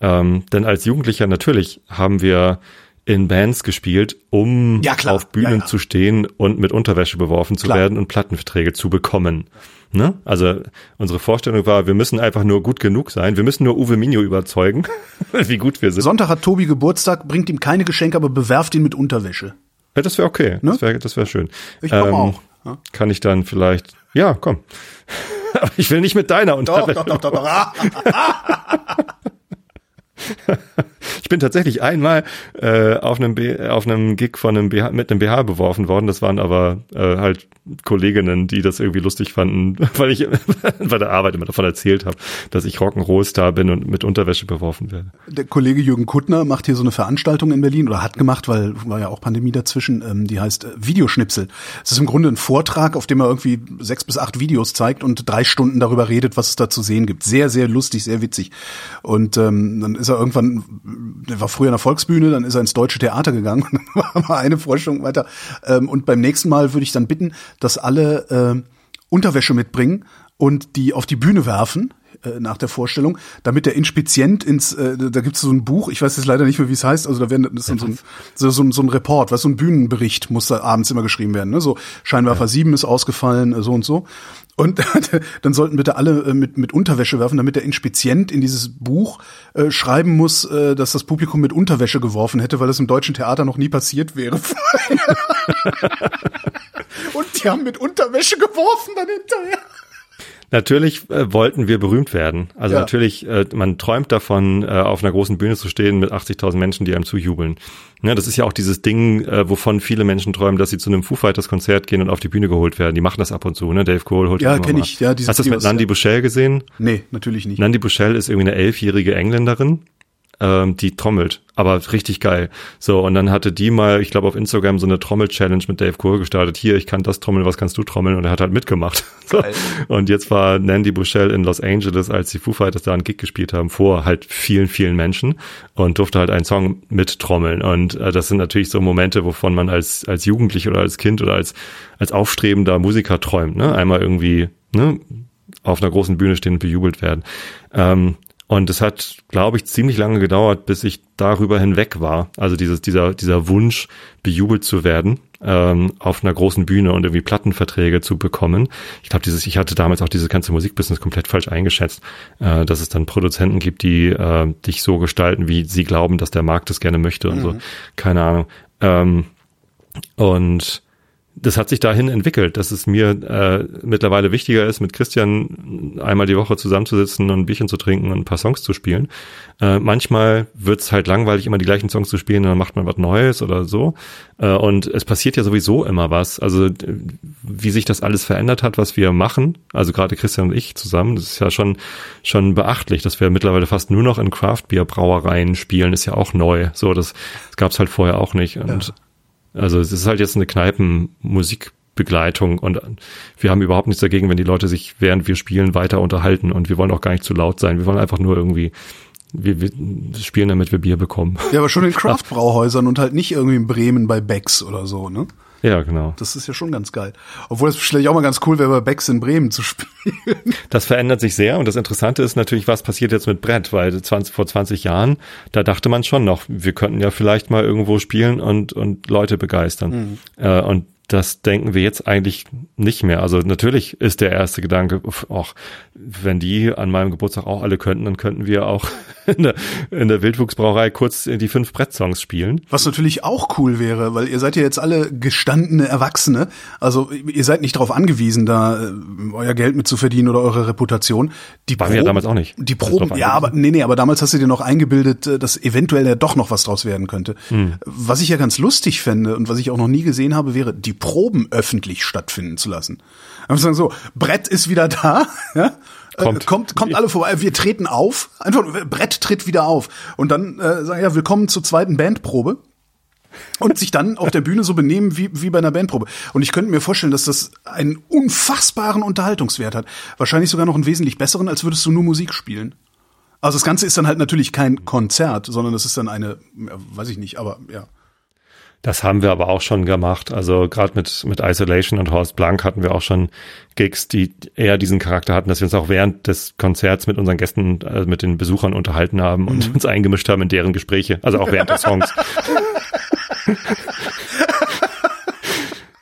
Ähm, denn als Jugendlicher natürlich haben wir in Bands gespielt, um Ja, auf Bühnen Ja, ja. zu stehen und mit Unterwäsche beworfen zu Klar. werden und Plattenverträge zu bekommen. Ne? Also unsere Vorstellung war, wir müssen einfach nur gut genug sein. Wir müssen nur Uwe Minio überzeugen, wie gut wir sind. Sonntag hat Tobi Geburtstag, bringt ihm keine Geschenke, aber bewerft ihn mit Unterwäsche. Ja, das wäre okay. Ne? Das wäre das wär schön. Ich komm auch, ja. Kann ich dann vielleicht, ja, komm. Aber ich will nicht mit deiner Unterwäsche. doch, doch. Ah. Ich bin tatsächlich einmal äh, auf einem B auf einem Gig von einem BH, mit einem BH beworfen worden. Das waren aber äh, halt Kolleginnen, die das irgendwie lustig fanden, weil ich bei der Arbeit immer davon erzählt habe, dass ich Rock'n'Roll-Star bin und mit Unterwäsche beworfen werde. Der Kollege Jürgen Kuttner macht hier so eine Veranstaltung in Berlin oder hat gemacht, weil war ja auch Pandemie dazwischen, ähm, die heißt äh, Videoschnipsel. Es ist im Grunde ein Vortrag, auf dem er irgendwie sechs bis acht Videos zeigt und drei Stunden darüber redet, was es da zu sehen gibt. Sehr, sehr lustig, sehr witzig. Und ähm, dann ist er irgendwann, der war früher in der Volksbühne, dann ist er ins Deutsche Theater gegangen und dann war eine Vorstellung weiter. Ähm, und beim nächsten Mal würde ich dann bitten, dass alle äh, Unterwäsche mitbringen und die auf die Bühne werfen äh, nach der Vorstellung, damit der Inspizient ins, äh, da gibt es so ein Buch, ich weiß jetzt leider nicht mehr, wie es heißt, also da werden das ist so, ein, so, so, so ein Report, was so ein Bühnenbericht muss da abends immer geschrieben werden, ne? So Scheinwerfer ja. 7 ist ausgefallen, äh, so und so. Und dann sollten bitte alle äh, mit, mit Unterwäsche werfen, damit der Inspizient in dieses Buch äh, schreiben muss, äh, dass das Publikum mit Unterwäsche geworfen hätte, weil es im deutschen Theater noch nie passiert wäre. und die haben mit Unterwäsche geworfen dann hinterher. Natürlich äh, wollten wir berühmt werden. Also ja. natürlich, äh, man träumt davon, äh, auf einer großen Bühne zu stehen mit 80.000 Menschen, die einem zujubeln. Ja, das ist ja auch dieses Ding, äh, wovon viele Menschen träumen, dass sie zu einem Foo Fighters Konzert gehen und auf die Bühne geholt werden. Die machen das ab und zu, ne? Dave Cole holt Ja, kenne ich. Ja, Hast du das mit Nandi Bushell gesehen? Nee, natürlich nicht. Nandi Bushell ist irgendwie eine elfjährige Engländerin ähm, die trommelt. Aber richtig geil. So, und dann hatte die mal, ich glaube, auf Instagram so eine Trommel-Challenge mit Dave Cool gestartet. Hier, ich kann das trommeln, was kannst du trommeln? Und er hat halt mitgemacht. Geil. und jetzt war Nandy Bushell in Los Angeles, als die Foo Fighters da einen Gig gespielt haben, vor halt vielen, vielen Menschen und durfte halt einen Song mittrommeln. Und äh, das sind natürlich so Momente, wovon man als, als Jugendlich oder als Kind oder als, als aufstrebender Musiker träumt. Ne? Einmal irgendwie ne, auf einer großen Bühne stehen und bejubelt werden. Ähm, und es hat, glaube ich, ziemlich lange gedauert, bis ich darüber hinweg war. Also dieses, dieser, dieser Wunsch, bejubelt zu werden ähm, auf einer großen Bühne und irgendwie Plattenverträge zu bekommen. Ich glaube, dieses, ich hatte damals auch dieses ganze Musikbusiness komplett falsch eingeschätzt, äh, dass es dann Produzenten gibt, die äh, dich so gestalten, wie sie glauben, dass der Markt es gerne möchte und mhm. so. Keine Ahnung. Ähm, und das hat sich dahin entwickelt, dass es mir äh, mittlerweile wichtiger ist, mit Christian einmal die Woche zusammenzusitzen und ein Bierchen zu trinken und ein paar Songs zu spielen. Äh, manchmal wird's halt langweilig, immer die gleichen Songs zu spielen, dann macht man was Neues oder so. Äh, und es passiert ja sowieso immer was. Also wie sich das alles verändert hat, was wir machen, also gerade Christian und ich zusammen, das ist ja schon schon beachtlich, dass wir mittlerweile fast nur noch in Craft-Bier-Brauereien spielen, ist ja auch neu. So, das, das gab's halt vorher auch nicht. Und ja also es ist halt jetzt eine Kneipenmusikbegleitung und wir haben überhaupt nichts dagegen, wenn die Leute sich während wir spielen weiter unterhalten und wir wollen auch gar nicht zu laut sein. Wir wollen einfach nur irgendwie wir, wir spielen, damit wir Bier bekommen. Ja, aber schon in Craft-Brauhäusern und halt nicht irgendwie in Bremen bei Becks oder so, ne? Ja, genau. Das ist ja schon ganz geil. Obwohl es vielleicht auch mal ganz cool wäre, bei Becks in Bremen zu spielen. Das verändert sich sehr und das Interessante ist natürlich, was passiert jetzt mit Brett, weil 20, vor 20 Jahren, da dachte man schon noch, wir könnten ja vielleicht mal irgendwo spielen und, und Leute begeistern. Mhm. Äh, und das denken wir jetzt eigentlich nicht mehr. Also natürlich ist der erste Gedanke, ach, wenn die an meinem Geburtstag auch alle könnten, dann könnten wir auch in der, in der Wildwuchsbrauerei kurz die fünf Brett-Songs spielen. Was natürlich auch cool wäre, weil ihr seid ja jetzt alle gestandene Erwachsene. Also ihr seid nicht darauf angewiesen, da äh, euer Geld mit zu verdienen oder eure Reputation. Die Waren wir ja damals auch nicht. Die Proben, ja, aber nee, nee, aber damals hast du dir noch eingebildet, äh, dass eventuell ja doch noch was draus werden könnte. Hm. Was ich ja ganz lustig fände und was ich auch noch nie gesehen habe, wäre, die Proben öffentlich stattfinden zu lassen. Aber sagen so, Brett ist wieder da, ja? Äh, kommt. kommt, kommt alle vorbei. Wir treten auf. Einfach, Brett tritt wieder auf. Und dann äh, sagen ja, willkommen zur zweiten Bandprobe. Und sich dann auf der Bühne so benehmen wie, wie bei einer Bandprobe. Und ich könnte mir vorstellen, dass das einen unfassbaren Unterhaltungswert hat. Wahrscheinlich sogar noch einen wesentlich besseren, als würdest du nur Musik spielen. Also das Ganze ist dann halt natürlich kein Konzert, sondern es ist dann eine, weiß ich nicht, aber ja. Das haben wir aber auch schon gemacht. Also gerade mit, mit Isolation und Horst Blank hatten wir auch schon Gigs, die eher diesen Charakter hatten, dass wir uns auch während des Konzerts mit unseren Gästen, also mit den Besuchern unterhalten haben und mhm. uns eingemischt haben in deren Gespräche. Also auch während des Songs.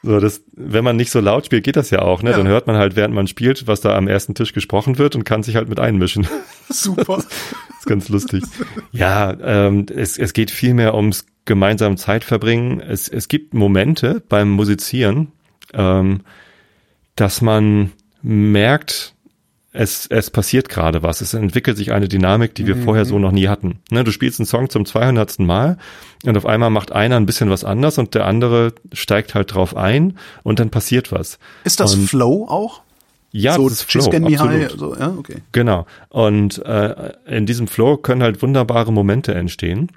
So, das, wenn man nicht so laut spielt, geht das ja auch, ne? Ja. Dann hört man halt, während man spielt, was da am ersten Tisch gesprochen wird und kann sich halt mit einmischen. Super. das ist ganz lustig. Ja, ähm, es, es geht viel mehr ums gemeinsam Zeit verbringen. Es, es gibt Momente beim Musizieren, ähm, dass man merkt, es, es passiert gerade was. Es entwickelt sich eine Dynamik, die wir mhm. vorher so noch nie hatten. Ne, du spielst einen Song zum 200. Mal und auf einmal macht einer ein bisschen was anders und der andere steigt halt drauf ein und dann passiert was. Ist das und Flow auch? Ja, so das ist Flow, absolut. So, ja, okay. Genau. Und äh, in diesem Flow können halt wunderbare Momente entstehen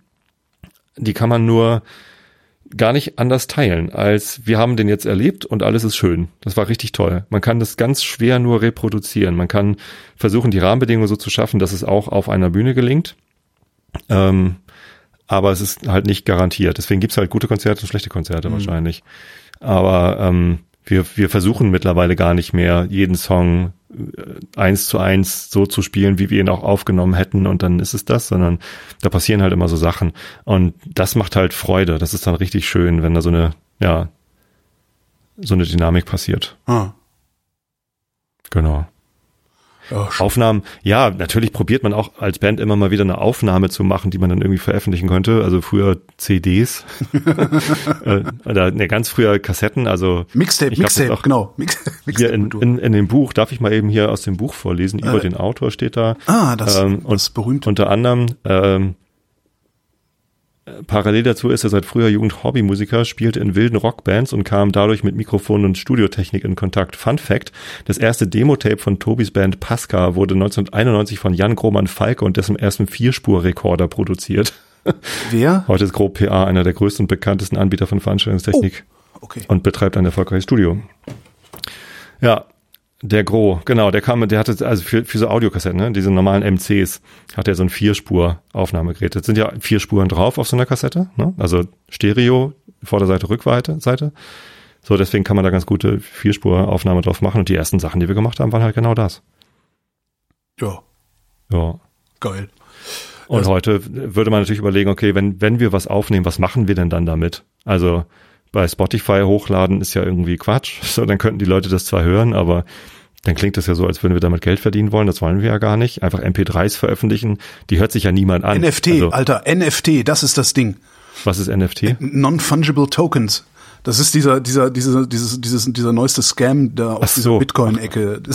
die kann man nur gar nicht anders teilen, als wir haben den jetzt erlebt und alles ist schön. Das war richtig toll. Man kann das ganz schwer nur reproduzieren. Man kann versuchen, die Rahmenbedingungen so zu schaffen, dass es auch auf einer Bühne gelingt. Ähm, aber es ist halt nicht garantiert. Deswegen gibt's halt gute Konzerte und schlechte Konzerte mhm. wahrscheinlich. Aber ähm, wir, wir versuchen mittlerweile gar nicht mehr, jeden Song eins zu eins so zu spielen, wie wir ihn auch aufgenommen hätten und dann ist es das, sondern da passieren halt immer so Sachen. Und das macht halt Freude. Das ist dann richtig schön, wenn da so eine, ja, so eine Dynamik passiert. Ah. Genau. Sch- Aufnahmen, ja, natürlich probiert man auch als Band immer mal wieder eine Aufnahme zu machen, die man dann irgendwie veröffentlichen könnte. Also früher CDs äh, oder ne, ganz früher Kassetten. Also Mixtape, glaub, Mixtape, auch genau. Mix, Hier in, in, in dem Buch, darf ich mal eben hier aus dem Buch vorlesen, über den Autor steht da. ah, das, ähm, und das berühmte. Unter anderem, ähm, äh, parallel dazu ist er seit früher Jugend Hobbymusiker, spielte in wilden Rockbands und kam dadurch mit Mikrofon und Studiotechnik in Kontakt. Fun Fact, das erste Demo-Tape von Tobis Band Pasca wurde 1991 von Jan Grohmann Falke und dessen ersten Vierspur-Rekorder produziert. Wer? Heute ist Grob PA einer der größten und bekanntesten Anbieter von Veranstaltungstechnik Okay. und betreibt ein erfolgreiches Studio. Ja, der Gro, genau, der kam, der hatte also für, für so Audiokassetten, ne, diese normalen MCs, hat er so ein Vierspur-Aufnahmegerät. Jetzt sind ja vier Spuren drauf auf so einer Kassette, ne? also Stereo, Vorderseite, Rückseite. Seite. So, deswegen kann man da ganz gute Vierspur-Aufnahme drauf machen und die ersten Sachen, die wir gemacht haben, waren halt genau das. Ja, Ja. geil. Und Also- heute würde man natürlich überlegen, okay, wenn, wenn wir was aufnehmen, was machen wir denn dann damit? Also bei Spotify hochladen ist ja irgendwie Quatsch. So, dann könnten die Leute das zwar hören, aber dann klingt das ja so, als würden wir damit Geld verdienen wollen. Das wollen wir ja gar nicht. Einfach MP3s veröffentlichen, die hört sich ja niemand an. NFT, Also, Alter, NFT, das ist das Ding. was ist NFT? Non-fungible Tokens. Das ist dieser, dieser, dieser, dieses, dieses, dieser neueste Scam da aus Ach dieser so. Bitcoin-Ecke.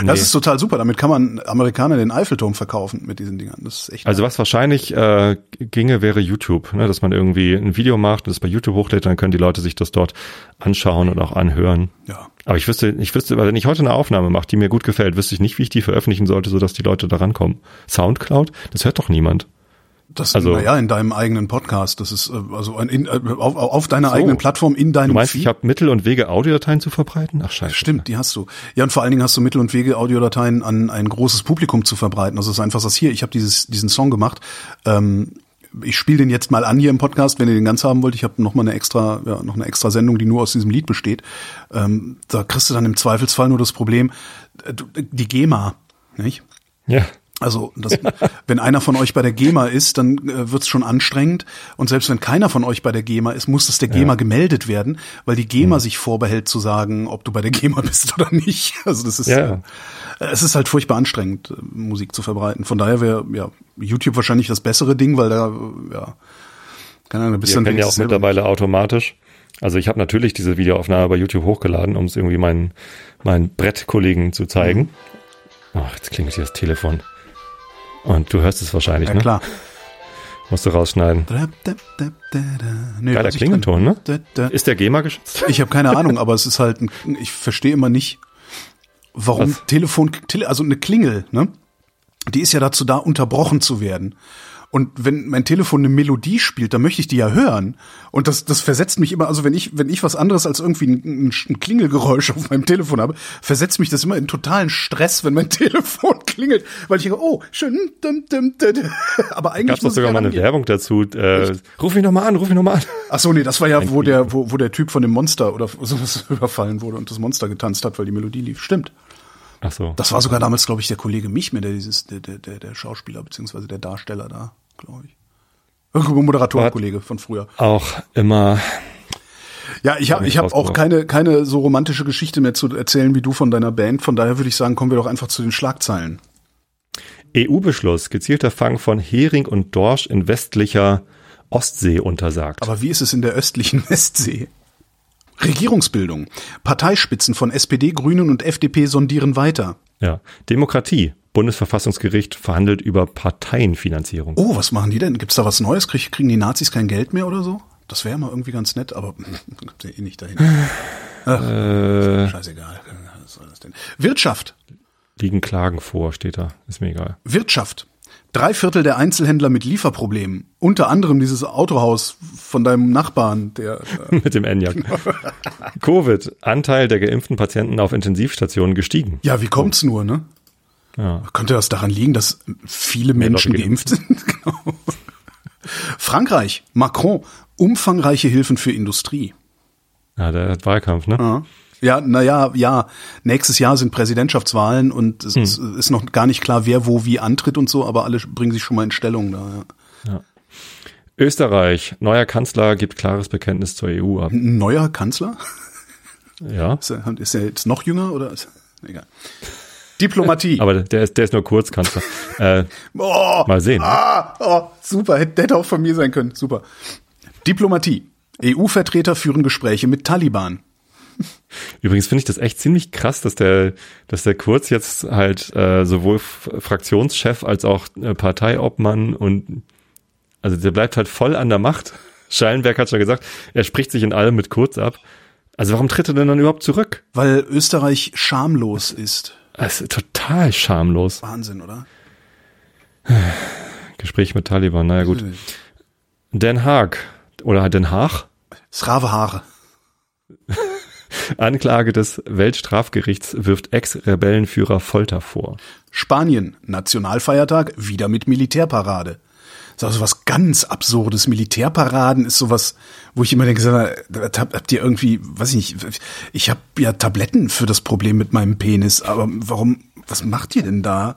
Nee. das ist total super. Damit kann man Amerikaner den Eiffelturm verkaufen mit diesen Dingern. Das ist echt. Also was wahrscheinlich äh, ginge, wäre YouTube, ne? dass man irgendwie ein Video macht und es bei YouTube hochlädt, dann können die Leute sich das dort anschauen und auch anhören. ja. Aber ich wüsste, ich wüsste, wenn ich heute eine Aufnahme mache, die mir gut gefällt, wüsste ich nicht, wie ich die veröffentlichen sollte, sodass die Leute da rankommen. Soundcloud? Das hört doch niemand. Das, Also- naja, in deinem eigenen Podcast. Das ist äh, also ein, in, äh, auf, auf deiner So. eigenen Plattform in deinem Du meinst, Feed. ich habe Mittel und Wege, Audiodateien zu verbreiten? Ach scheiße. Stimmt, die hast du. Ja, und vor allen Dingen hast du Mittel und Wege, Audiodateien an ein großes Publikum zu verbreiten. Also es ist einfach das hier. Ich habe dieses diesen Song gemacht. Ähm, ich spiele den jetzt mal an hier im Podcast, wenn ihr den ganz haben wollt. Ich habe noch mal eine extra, ja, noch eine extra Sendung, die nur aus diesem Lied besteht. Ähm, da kriegst du dann im Zweifelsfall nur das Problem, äh, die GEMA, nicht? Ja. Also, das, wenn einer von euch bei der GEMA ist, dann äh, wird's schon anstrengend. Und selbst wenn keiner von euch bei der GEMA ist, muss das der GEMA gemeldet werden, weil die GEMA Hm. sich vorbehält zu sagen, ob du bei der GEMA bist oder nicht. Also das ist, Ja. äh, es ist halt furchtbar anstrengend, äh, Musik zu verbreiten. Von daher wäre ja YouTube wahrscheinlich das bessere Ding, weil da, äh, ja, keine Ahnung, da bist Wir dann ja auch mittlerweile automatisch. Also ich habe natürlich diese Videoaufnahme bei YouTube hochgeladen, um es irgendwie meinen, meinen Brettkollegen zu zeigen. Ach, jetzt klingelt hier das Telefon. Und du hörst es wahrscheinlich, Ja, ne? klar. Musst du rausschneiden. Da, da, da. Nee, Geiler Klingelton, ne? Ist der GEMA geschützt? Ich habe keine Ahnung, aber es ist halt, ein, ich verstehe immer nicht, warum Was? Telefon, Tele, also eine Klingel, ne? Die ist ja dazu da, unterbrochen zu werden. Und wenn mein Telefon eine Melodie spielt, dann möchte ich die ja hören. Und das, das versetzt mich immer, also wenn ich, wenn ich was anderes als irgendwie ein, ein Klingelgeräusch auf meinem Telefon habe, versetzt mich das immer in totalen Stress, wenn mein Telefon klingelt, weil ich denke, oh, schön, dum, dum, dum, dum. aber eigentlich Gab es sogar mal eine. Werbung dazu. Äh, ruf mich nochmal an, ruf mich nochmal an. Ach so, nee, das war ja, wo der, wo, wo der Typ von dem Monster oder sowas überfallen wurde und das Monster getanzt hat, weil die Melodie lief. Stimmt. Ach so. Das war sogar damals, glaube ich, der Kollege Michmer, der dieses, der, der, der, der Schauspieler beziehungsweise der Darsteller da, glaube ich. Irgendein Moderatorenkollege von früher. Auch immer Ja, ich habe Hab ich hab auch keine keine so romantische Geschichte mehr zu erzählen wie du von deiner Band. Von daher würde ich sagen, kommen wir doch einfach zu den Schlagzeilen. EU-Beschluss, gezielter Fang von Hering und Dorsch in westlicher Ostsee untersagt. Aber wie ist es in der östlichen Westsee? Regierungsbildung. Parteispitzen von SPD, Grünen und FDP sondieren weiter. ja. Demokratie. Bundesverfassungsgericht verhandelt über Parteienfinanzierung. Oh, was machen die denn? Gibt's da was Neues? Krieg, kriegen die Nazis kein Geld mehr oder so? Das wäre mal irgendwie ganz nett, aber kommt ja eh nicht dahin. Äh, Scheißegal. Was soll das denn? Wirtschaft. liegen Klagen vor, steht da. Ist mir egal. Wirtschaft. Drei Viertel der Einzelhändler mit Lieferproblemen. Unter anderem dieses Autohaus von deinem Nachbarn, der. Äh, Mit dem Enyaq. Covid. Anteil der geimpften Patienten auf Intensivstationen gestiegen. ja, wie kommt's nur, ne? Ja. Könnte das daran liegen, dass viele Menschen Leute geimpft sind? genau. Frankreich. Macron. Umfangreiche Hilfen für Industrie. Ja, der hat Wahlkampf, ne? Ja. Ja, naja, ja, nächstes Jahr sind Präsidentschaftswahlen und es Hm. ist, ist noch gar nicht klar, wer wo wie antritt und so, aber alle bringen sich schon mal in Stellung da. Ja. Österreich, neuer Kanzler gibt klares Bekenntnis zur EU ab. Neuer Kanzler? Ja, Ist er, ist er jetzt noch jünger oder? Egal. Diplomatie. aber der ist, der ist nur kurz Kanzler. äh, oh, mal sehen. Ah, oh, super, hätte, hätte auch von mir sein können. Super. Diplomatie. EU-Vertreter führen Gespräche mit Taliban. Übrigens finde ich das echt ziemlich krass, dass der, dass der Kurz jetzt halt äh, sowohl Fraktionschef als auch äh, Parteiobmann und also der bleibt halt voll an der Macht. Schallenberg hat schon gesagt, er spricht sich in allem mit Kurz ab. Also warum tritt er denn dann überhaupt zurück? Weil Österreich schamlos ist. Das ist total schamlos. Wahnsinn, oder? Gespräch mit Taliban, naja gut. Den Haag oder Den Haag, Srave Haare. Anklage des Weltstrafgerichts wirft Ex-Rebellenführer Folter vor. Spanien, Nationalfeiertag, wieder mit Militärparade. Das ist also was ganz Absurdes. Militärparaden ist sowas, wo ich immer denke, habt, habt ihr irgendwie, weiß ich nicht, ich habe ja Tabletten für das Problem mit meinem Penis, aber warum, was macht ihr denn da?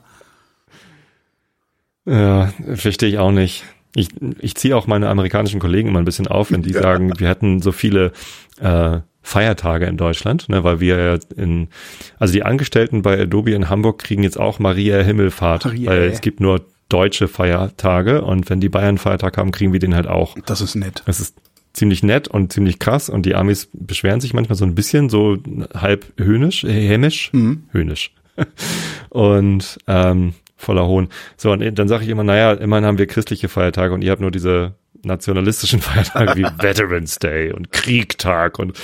Ja, verstehe ich auch nicht. Ich, ich ziehe auch meine amerikanischen Kollegen immer ein bisschen auf, wenn die Ja. sagen, wir hätten so viele äh, Feiertage in Deutschland, ne, weil wir ja in, also die Angestellten bei Adobe in Hamburg kriegen jetzt auch Maria Himmelfahrt, Maria. weil es gibt nur deutsche Feiertage und wenn die Bayern Feiertag haben, kriegen wir den halt auch. Das ist nett. Es ist ziemlich nett und ziemlich krass und die Amis beschweren sich manchmal so ein bisschen so halb höhnisch, hämisch, höhnisch und ähm, voller Hohn. So, und dann sage ich immer, naja, immerhin haben wir christliche Feiertage und ihr habt nur diese nationalistischen Feiertage wie Veterans Day und Kriegtag und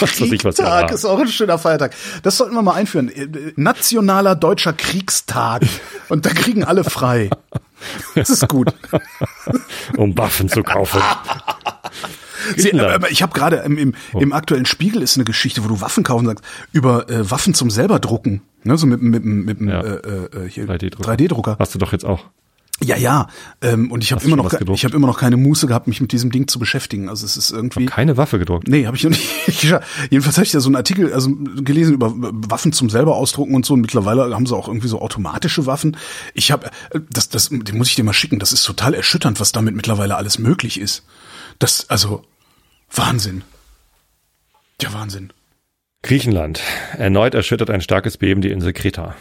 was weiß ich was. habt. ist auch ein schöner Feiertag. Das sollten wir mal einführen. Nationaler deutscher Kriegstag. Und da kriegen alle frei. Das ist gut. um Waffen zu kaufen. Sie, aber ich habe gerade im, im, im aktuellen Spiegel ist eine Geschichte, wo du Waffen kaufen sagst, über äh, Waffen zum selber drucken. Ne, so mit, mit, mit, mit Ja. äh, äh, hier 3D-Drucker. 3D-Drucker. Hast du doch jetzt auch. Ja, ja. Ähm, und ich habe immer noch, ich habe immer noch keine Muße gehabt, mich mit diesem Ding zu beschäftigen. Also es ist irgendwie. Keine Waffe gedruckt. Nee, habe ich noch nicht. Jedenfalls habe ich da so einen Artikel also gelesen über Waffen zum selber ausdrucken und so. Und mittlerweile haben sie auch irgendwie so automatische Waffen. Ich habe, das, das, den muss ich dir mal schicken. Das ist total erschütternd, was damit mittlerweile alles möglich ist. Das, also Wahnsinn. Ja, Wahnsinn. Griechenland. Erneut erschüttert ein starkes Beben die Insel Kreta.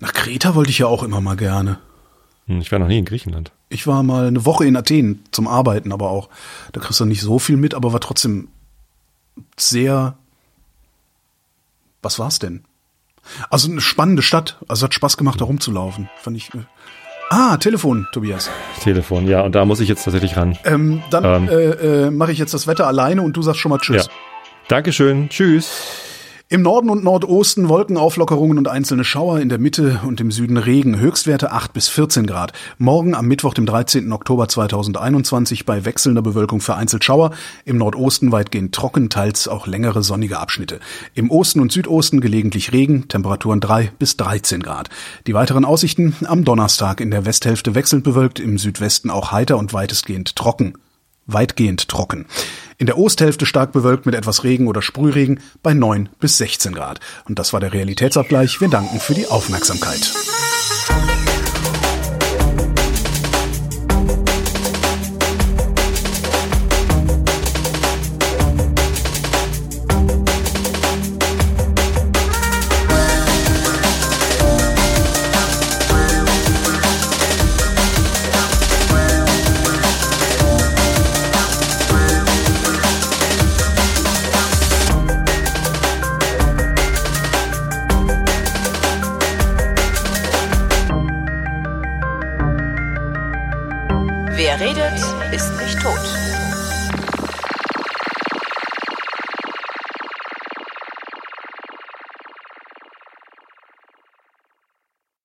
Nach Kreta wollte ich ja auch immer mal gerne. Hm, Ich war noch nie in Griechenland. Ich war mal eine Woche in Athen zum Arbeiten, aber auch. Da kriegst du nicht so viel mit, aber war trotzdem sehr. Was war's denn? Also eine spannende Stadt. Also hat Spaß gemacht, da rumzulaufen. Fand ich. äh, Ah, Telefon, Tobias. Telefon, ja, und da muss ich jetzt tatsächlich ran. Ähm, dann Ähm. äh, äh, mache ich jetzt das Wetter alleine und du sagst schon mal Tschüss. Ja. Dankeschön. Tschüss. Im Norden und Nordosten Wolkenauflockerungen und einzelne Schauer, in der Mitte und im Süden Regen, Höchstwerte 8 bis 14 Grad. Morgen am Mittwoch, dem 13. Oktober 2021 bei wechselnder Bewölkung vereinzelt Schauer, im Nordosten weitgehend trocken, teils auch längere sonnige Abschnitte. Im Osten und Südosten gelegentlich Regen, Temperaturen 3 bis 13 Grad. Die weiteren Aussichten am Donnerstag in der Westhälfte wechselnd bewölkt, im Südwesten auch heiter und weitestgehend trocken weitgehend trocken. In der Osthälfte stark bewölkt mit etwas Regen oder Sprühregen bei 9 bis 16 Grad. Und das war der Realitätsabgleich. Wir danken für die Aufmerksamkeit.